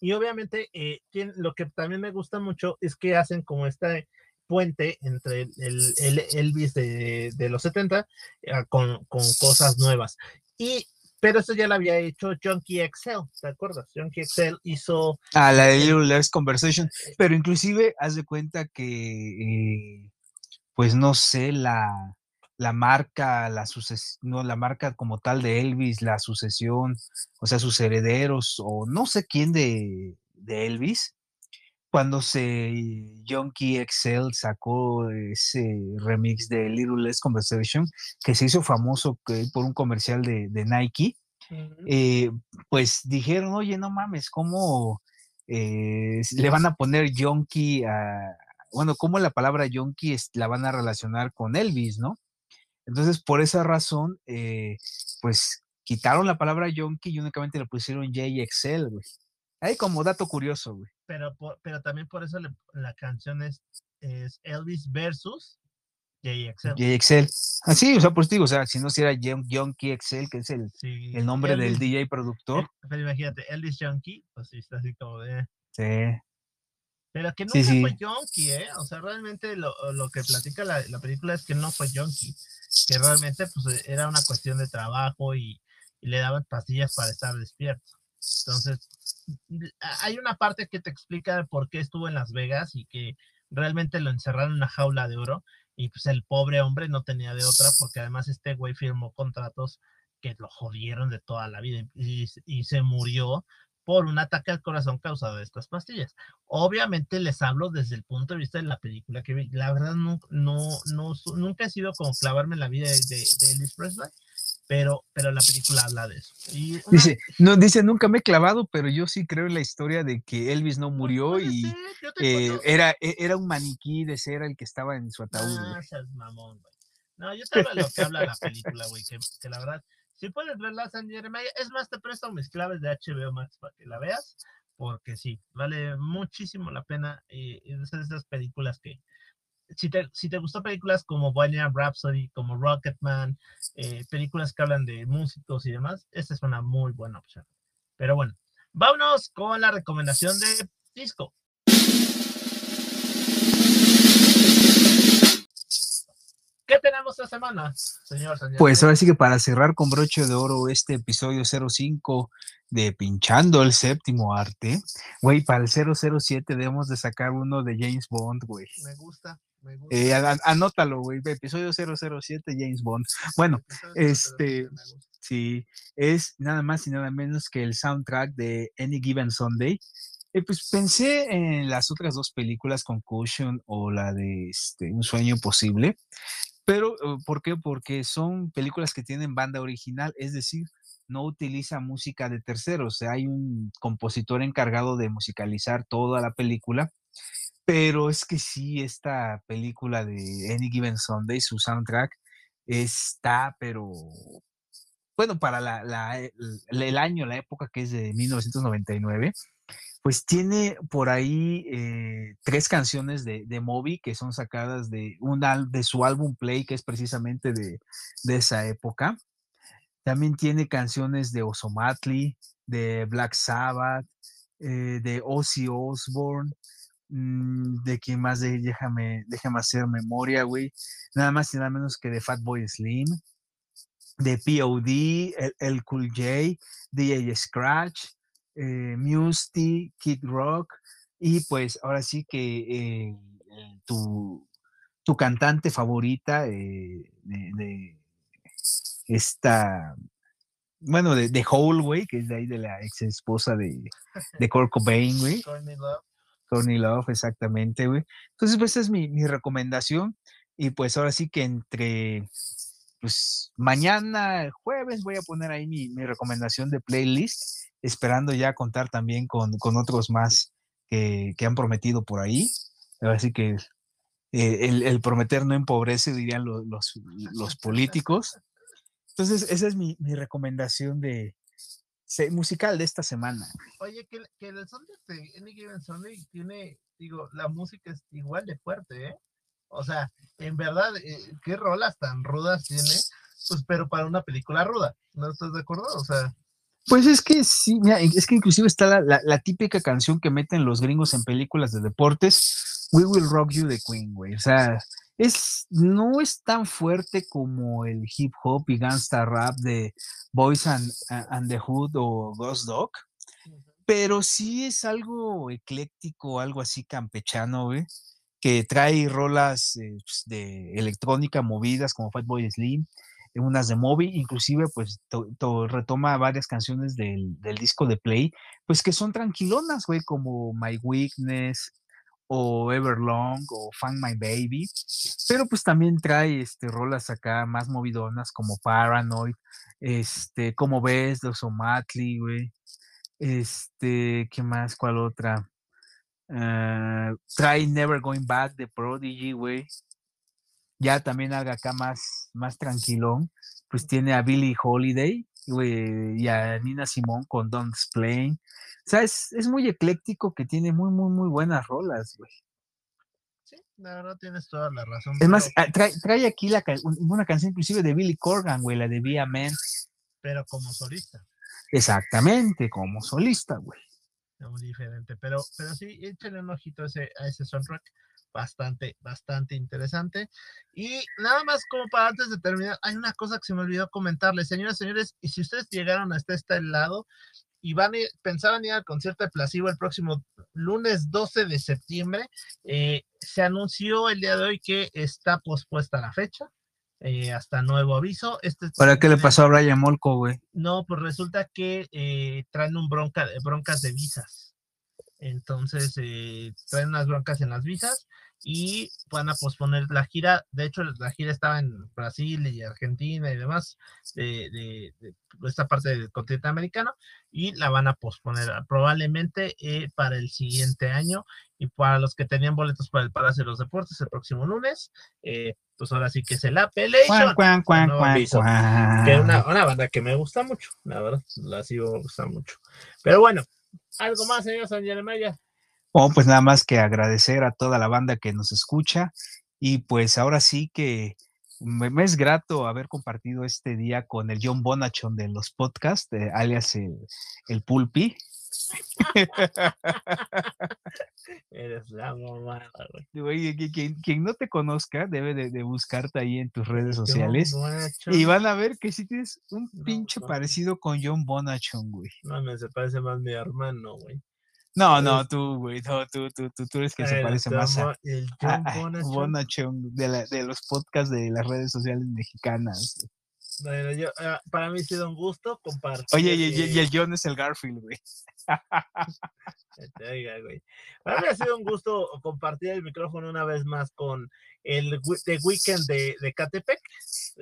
y obviamente, eh, lo que también me gusta mucho es que hacen como este puente entre el, el Elvis de, de, los 70 eh, con, con, cosas nuevas. Y, pero eso ya lo había hecho Junkie Excel, ¿te acuerdas? Junkie Excel hizo... Ah, la de Little Conversation, eh, pero inclusive haz de cuenta que, pues no sé, la, la marca, la no, la marca como tal de Elvis, la sucesión, o sea, sus herederos, o no sé quién de, de Elvis, cuando se Junkie Excel sacó ese remix de Little Less Conversation, que se hizo famoso por un comercial de, de Nike, eh, pues dijeron, oye, no mames, ¿cómo eh, le van a poner Junkie a, bueno, cómo la palabra Junkie la van a relacionar con Elvis, ¿no? Entonces, por esa razón, eh, pues quitaron la palabra yonki y únicamente le pusieron JXL, güey. Ahí como dato curioso, güey. Pero, pero también por eso la canción es, Elvis versus JXL. JXL. Así, ah, o sea, pues digo, o sea, si no si era Yonki XL, que es el, el nombre del DJ productor. pero imagínate, Elvis Yonki, pues sí, está así como de... Sí. Pero que nunca fue junkie, ¿eh? O sea, realmente lo, que platica la, película es que no fue junkie, que realmente pues era una cuestión de trabajo y, y le daban pastillas para estar despierto. Entonces, hay una parte que te explica por qué estuvo en Las Vegas y que realmente lo encerraron en una jaula de oro y pues el pobre hombre no tenía de otra porque además este güey firmó contratos que lo jodieron de toda la vida y, se murió por un ataque al corazón causado de estas pastillas. Obviamente les hablo desde el punto de vista de la película que vi. La verdad no, no, no nunca he sido como clavarme en la vida de, de, de Elvis Presley, pero, pero la película habla de eso. Dice, no, dice, nunca me he clavado, pero yo sí creo en la historia de que Elvis no murió y eh, era, e, era un maniquí de cera el que estaba en su ataúd. Ah, mamón, güey. No, yo te hablo de lo que habla la película, güey, que, que, la verdad, si puedes verla, San Jeremiah, es más, te presto mis claves de HBO Max para que la veas, porque sí, vale muchísimo la pena. Y, y es de esas películas que, si te, si te gustó películas como Bohemian Rhapsody, como Rocketman, eh, películas que hablan de músicos y demás, esta es una muy buena opción. Pero bueno, vámonos con la recomendación de disco. ¿Qué tenemos esta semana, señor? Pues ahora sí que para cerrar con broche de oro este episodio 05 de Pinchando el séptimo arte, güey, para el 007 debemos de sacar uno de James Bond, güey. Me gusta. Eh, anótalo, güey. Episodio 007, James Bond. Bueno, este, sí, es nada más y nada menos que el soundtrack de Any Given Sunday. Eh, pues pensé en las otras dos películas, Concussion o la de este, Un sueño posible. Pero, eh, ¿por qué? Porque son películas que tienen banda original, es decir, no utiliza música de terceros. Hay un compositor encargado de musicalizar toda la película pero es que sí, esta película de Any Given Sunday, su soundtrack, está, pero bueno, para la, eh, el, año, la época que es de 1999, pues tiene por ahí eh, tres canciones de, Moby que son sacadas de, un, de su álbum Play, que es precisamente de, de esa época. También tiene canciones de Ozomatli, de Black Sabbath, eh, de Ozzy Osbourne, Mm, de quién más, de, déjame, déjame hacer memoria, güey. Nada más y nada menos que de Fatboy Slim, de POD, el, Cool J, DJ Scratch, eh, Musty, Kid Rock, y pues ahora sí que eh, tu, tu, cantante favorita eh, de, esta, bueno, de, de Hole, güey, que es de ahí de la ex esposa de, de Kurt Cobain, güey. Tony Love, exactamente, güey. Entonces, pues esa es mi, mi, recomendación. Y pues ahora sí que entre, pues mañana, jueves, voy a poner ahí mi, recomendación de playlist, esperando ya contar también con, con otros más que, que, han prometido por ahí. Así que eh, el, prometer no empobrece, dirían los, los, políticos. Entonces, esa es mi, mi recomendación de, musical de esta semana. Oye, que, que el Sunday Any Given Sunday tiene, digo, la música es igual de fuerte, ¿eh? O sea, en verdad, eh, qué rolas tan rudas tiene, pues, pero para una película ruda, ¿no estás de acuerdo? O sea. Pues es que sí, mira, es que inclusive está la, la, típica canción que meten los gringos en películas de deportes, We Will Rock You the Queen, güey. O sea, es, no es tan fuerte como el hip hop y gangsta rap de Boys and, the Hood o Ghost Dog, pero sí es algo ecléctico, algo así campechano, que trae rolas eh, pues, de electrónica movidas como Fatboy Slim, unas de Moby, inclusive pues retoma varias canciones del, del, disco de Play, pues que son tranquilonas, güey, como My Weakness, o Everlong o Find My Baby, pero pues también trae este, rolas acá más movidonas como Paranoid, este, como ves, los Omatli, güey, este, ¿qué más? ¿Cuál otra? Uh, trae Never Going Back de Prodigy, güey. Ya también haga acá más, más tranquilón, pues tiene a Billie Holiday, güey, y a Nina Simón con Don't Explain. O sea, es, es, muy ecléctico que tiene muy, muy, muy buenas rolas, güey. Sí, la verdad tienes toda la razón. Es más, ah, trae, trae, aquí la, una canción inclusive de Billy Corgan, güey, la de Via Man. Pero como solista. Exactamente, como solista, güey. Muy diferente. Pero, pero sí, échenle un ojito a ese, a ese soundtrack. Bastante, bastante interesante. Y nada más como para antes de terminar, hay una cosa que se me olvidó comentarles, señoras señores, y si ustedes llegaron hasta este lado y van a ir, pensaban ir al concierto de Placebo el próximo lunes 12 de septiembre, eh, se anunció el día de hoy que está pospuesta la fecha. Eh, hasta nuevo aviso. Este ¿Para qué le pasó a Brian Molko, güey? No, pues resulta que eh, traen un bronca, broncas de visas. Entonces, eh, traen unas broncas en las visas y van a posponer la gira. De hecho, la gira estaba en Brasil y Argentina y demás, de, esta parte del continente americano, y la van a posponer probablemente eh, para el siguiente año. Y para los que tenían boletos para el Palacio de los Deportes el próximo lunes, eh, pues ahora sí que se la Pelation. Que es una, una banda que me gusta mucho, la verdad, la sigo gustando mucho. Pero bueno, algo más, señor San Jeremiah. Oh, pues nada más que agradecer a toda la banda que nos escucha y pues ahora sí que me, es grato haber compartido este día con el John Bonachon de los podcasts, eh, alias el, el Pulpi. Eres la mamada, güey. quien, no te conozca debe de, buscarte ahí en tus redes sociales y van a ver que sí tienes un pinche parecido con John Bonachon, güey. No, me se parece más mi hermano, güey. No, no, tú, güey, no, tú, tú, tú, tú eres que se parece más a, el John Bonachon de, de los podcasts de las redes sociales mexicanas. Bueno, yo, ah, para mí ha sido un gusto compartir. Oye, y, el John es el Garfield, güey. Oiga, güey. Para mí ha sido un gusto compartir el micrófono una vez más con el The Weekend de, de Catepec.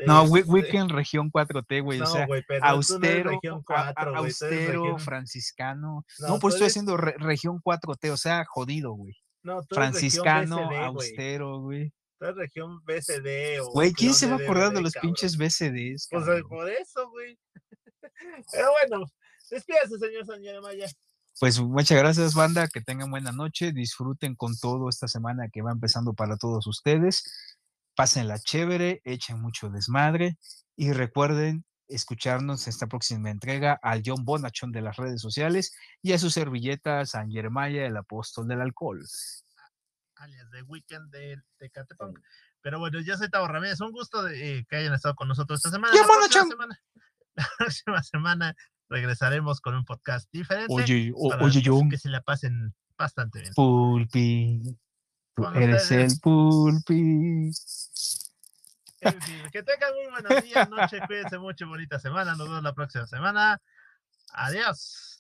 No, este, Weekend Región 4T, güey. No, o sea, güey, pero austero, región 4, austero, franciscano. No, por eso estoy haciendo región 4T, o sea, jodido, güey. No, tú franciscano, austero, güey. Eres región BCD. Güey, ¿quién se va a acordar de, los pinches BCDs? Pues por eso, güey. Pero bueno, despídase, señor San Maya. Pues muchas gracias, banda. Que tengan buena noche. Disfruten con todo esta semana que va empezando para todos ustedes. Pásenla chévere, echen mucho desmadre y recuerden escucharnos esta próxima entrega al John Bonachón de las redes sociales y a su servilleta San Jeremiah, el apóstol del alcohol. Alias de Weekend de Tecatepunk. Pero bueno, yo soy Tavo Ramírez. Un gusto de, eh, que hayan estado con nosotros esta semana. La próxima semana, la próxima semana regresaremos con un podcast diferente. Oye, oye, John. Que se la pasen bastante bien. Pulpi. Tú eres el pulpi. En fin, que tengan muy buenos días, noches, cuídense mucho, bonita semana. Nos vemos la próxima semana. Adiós.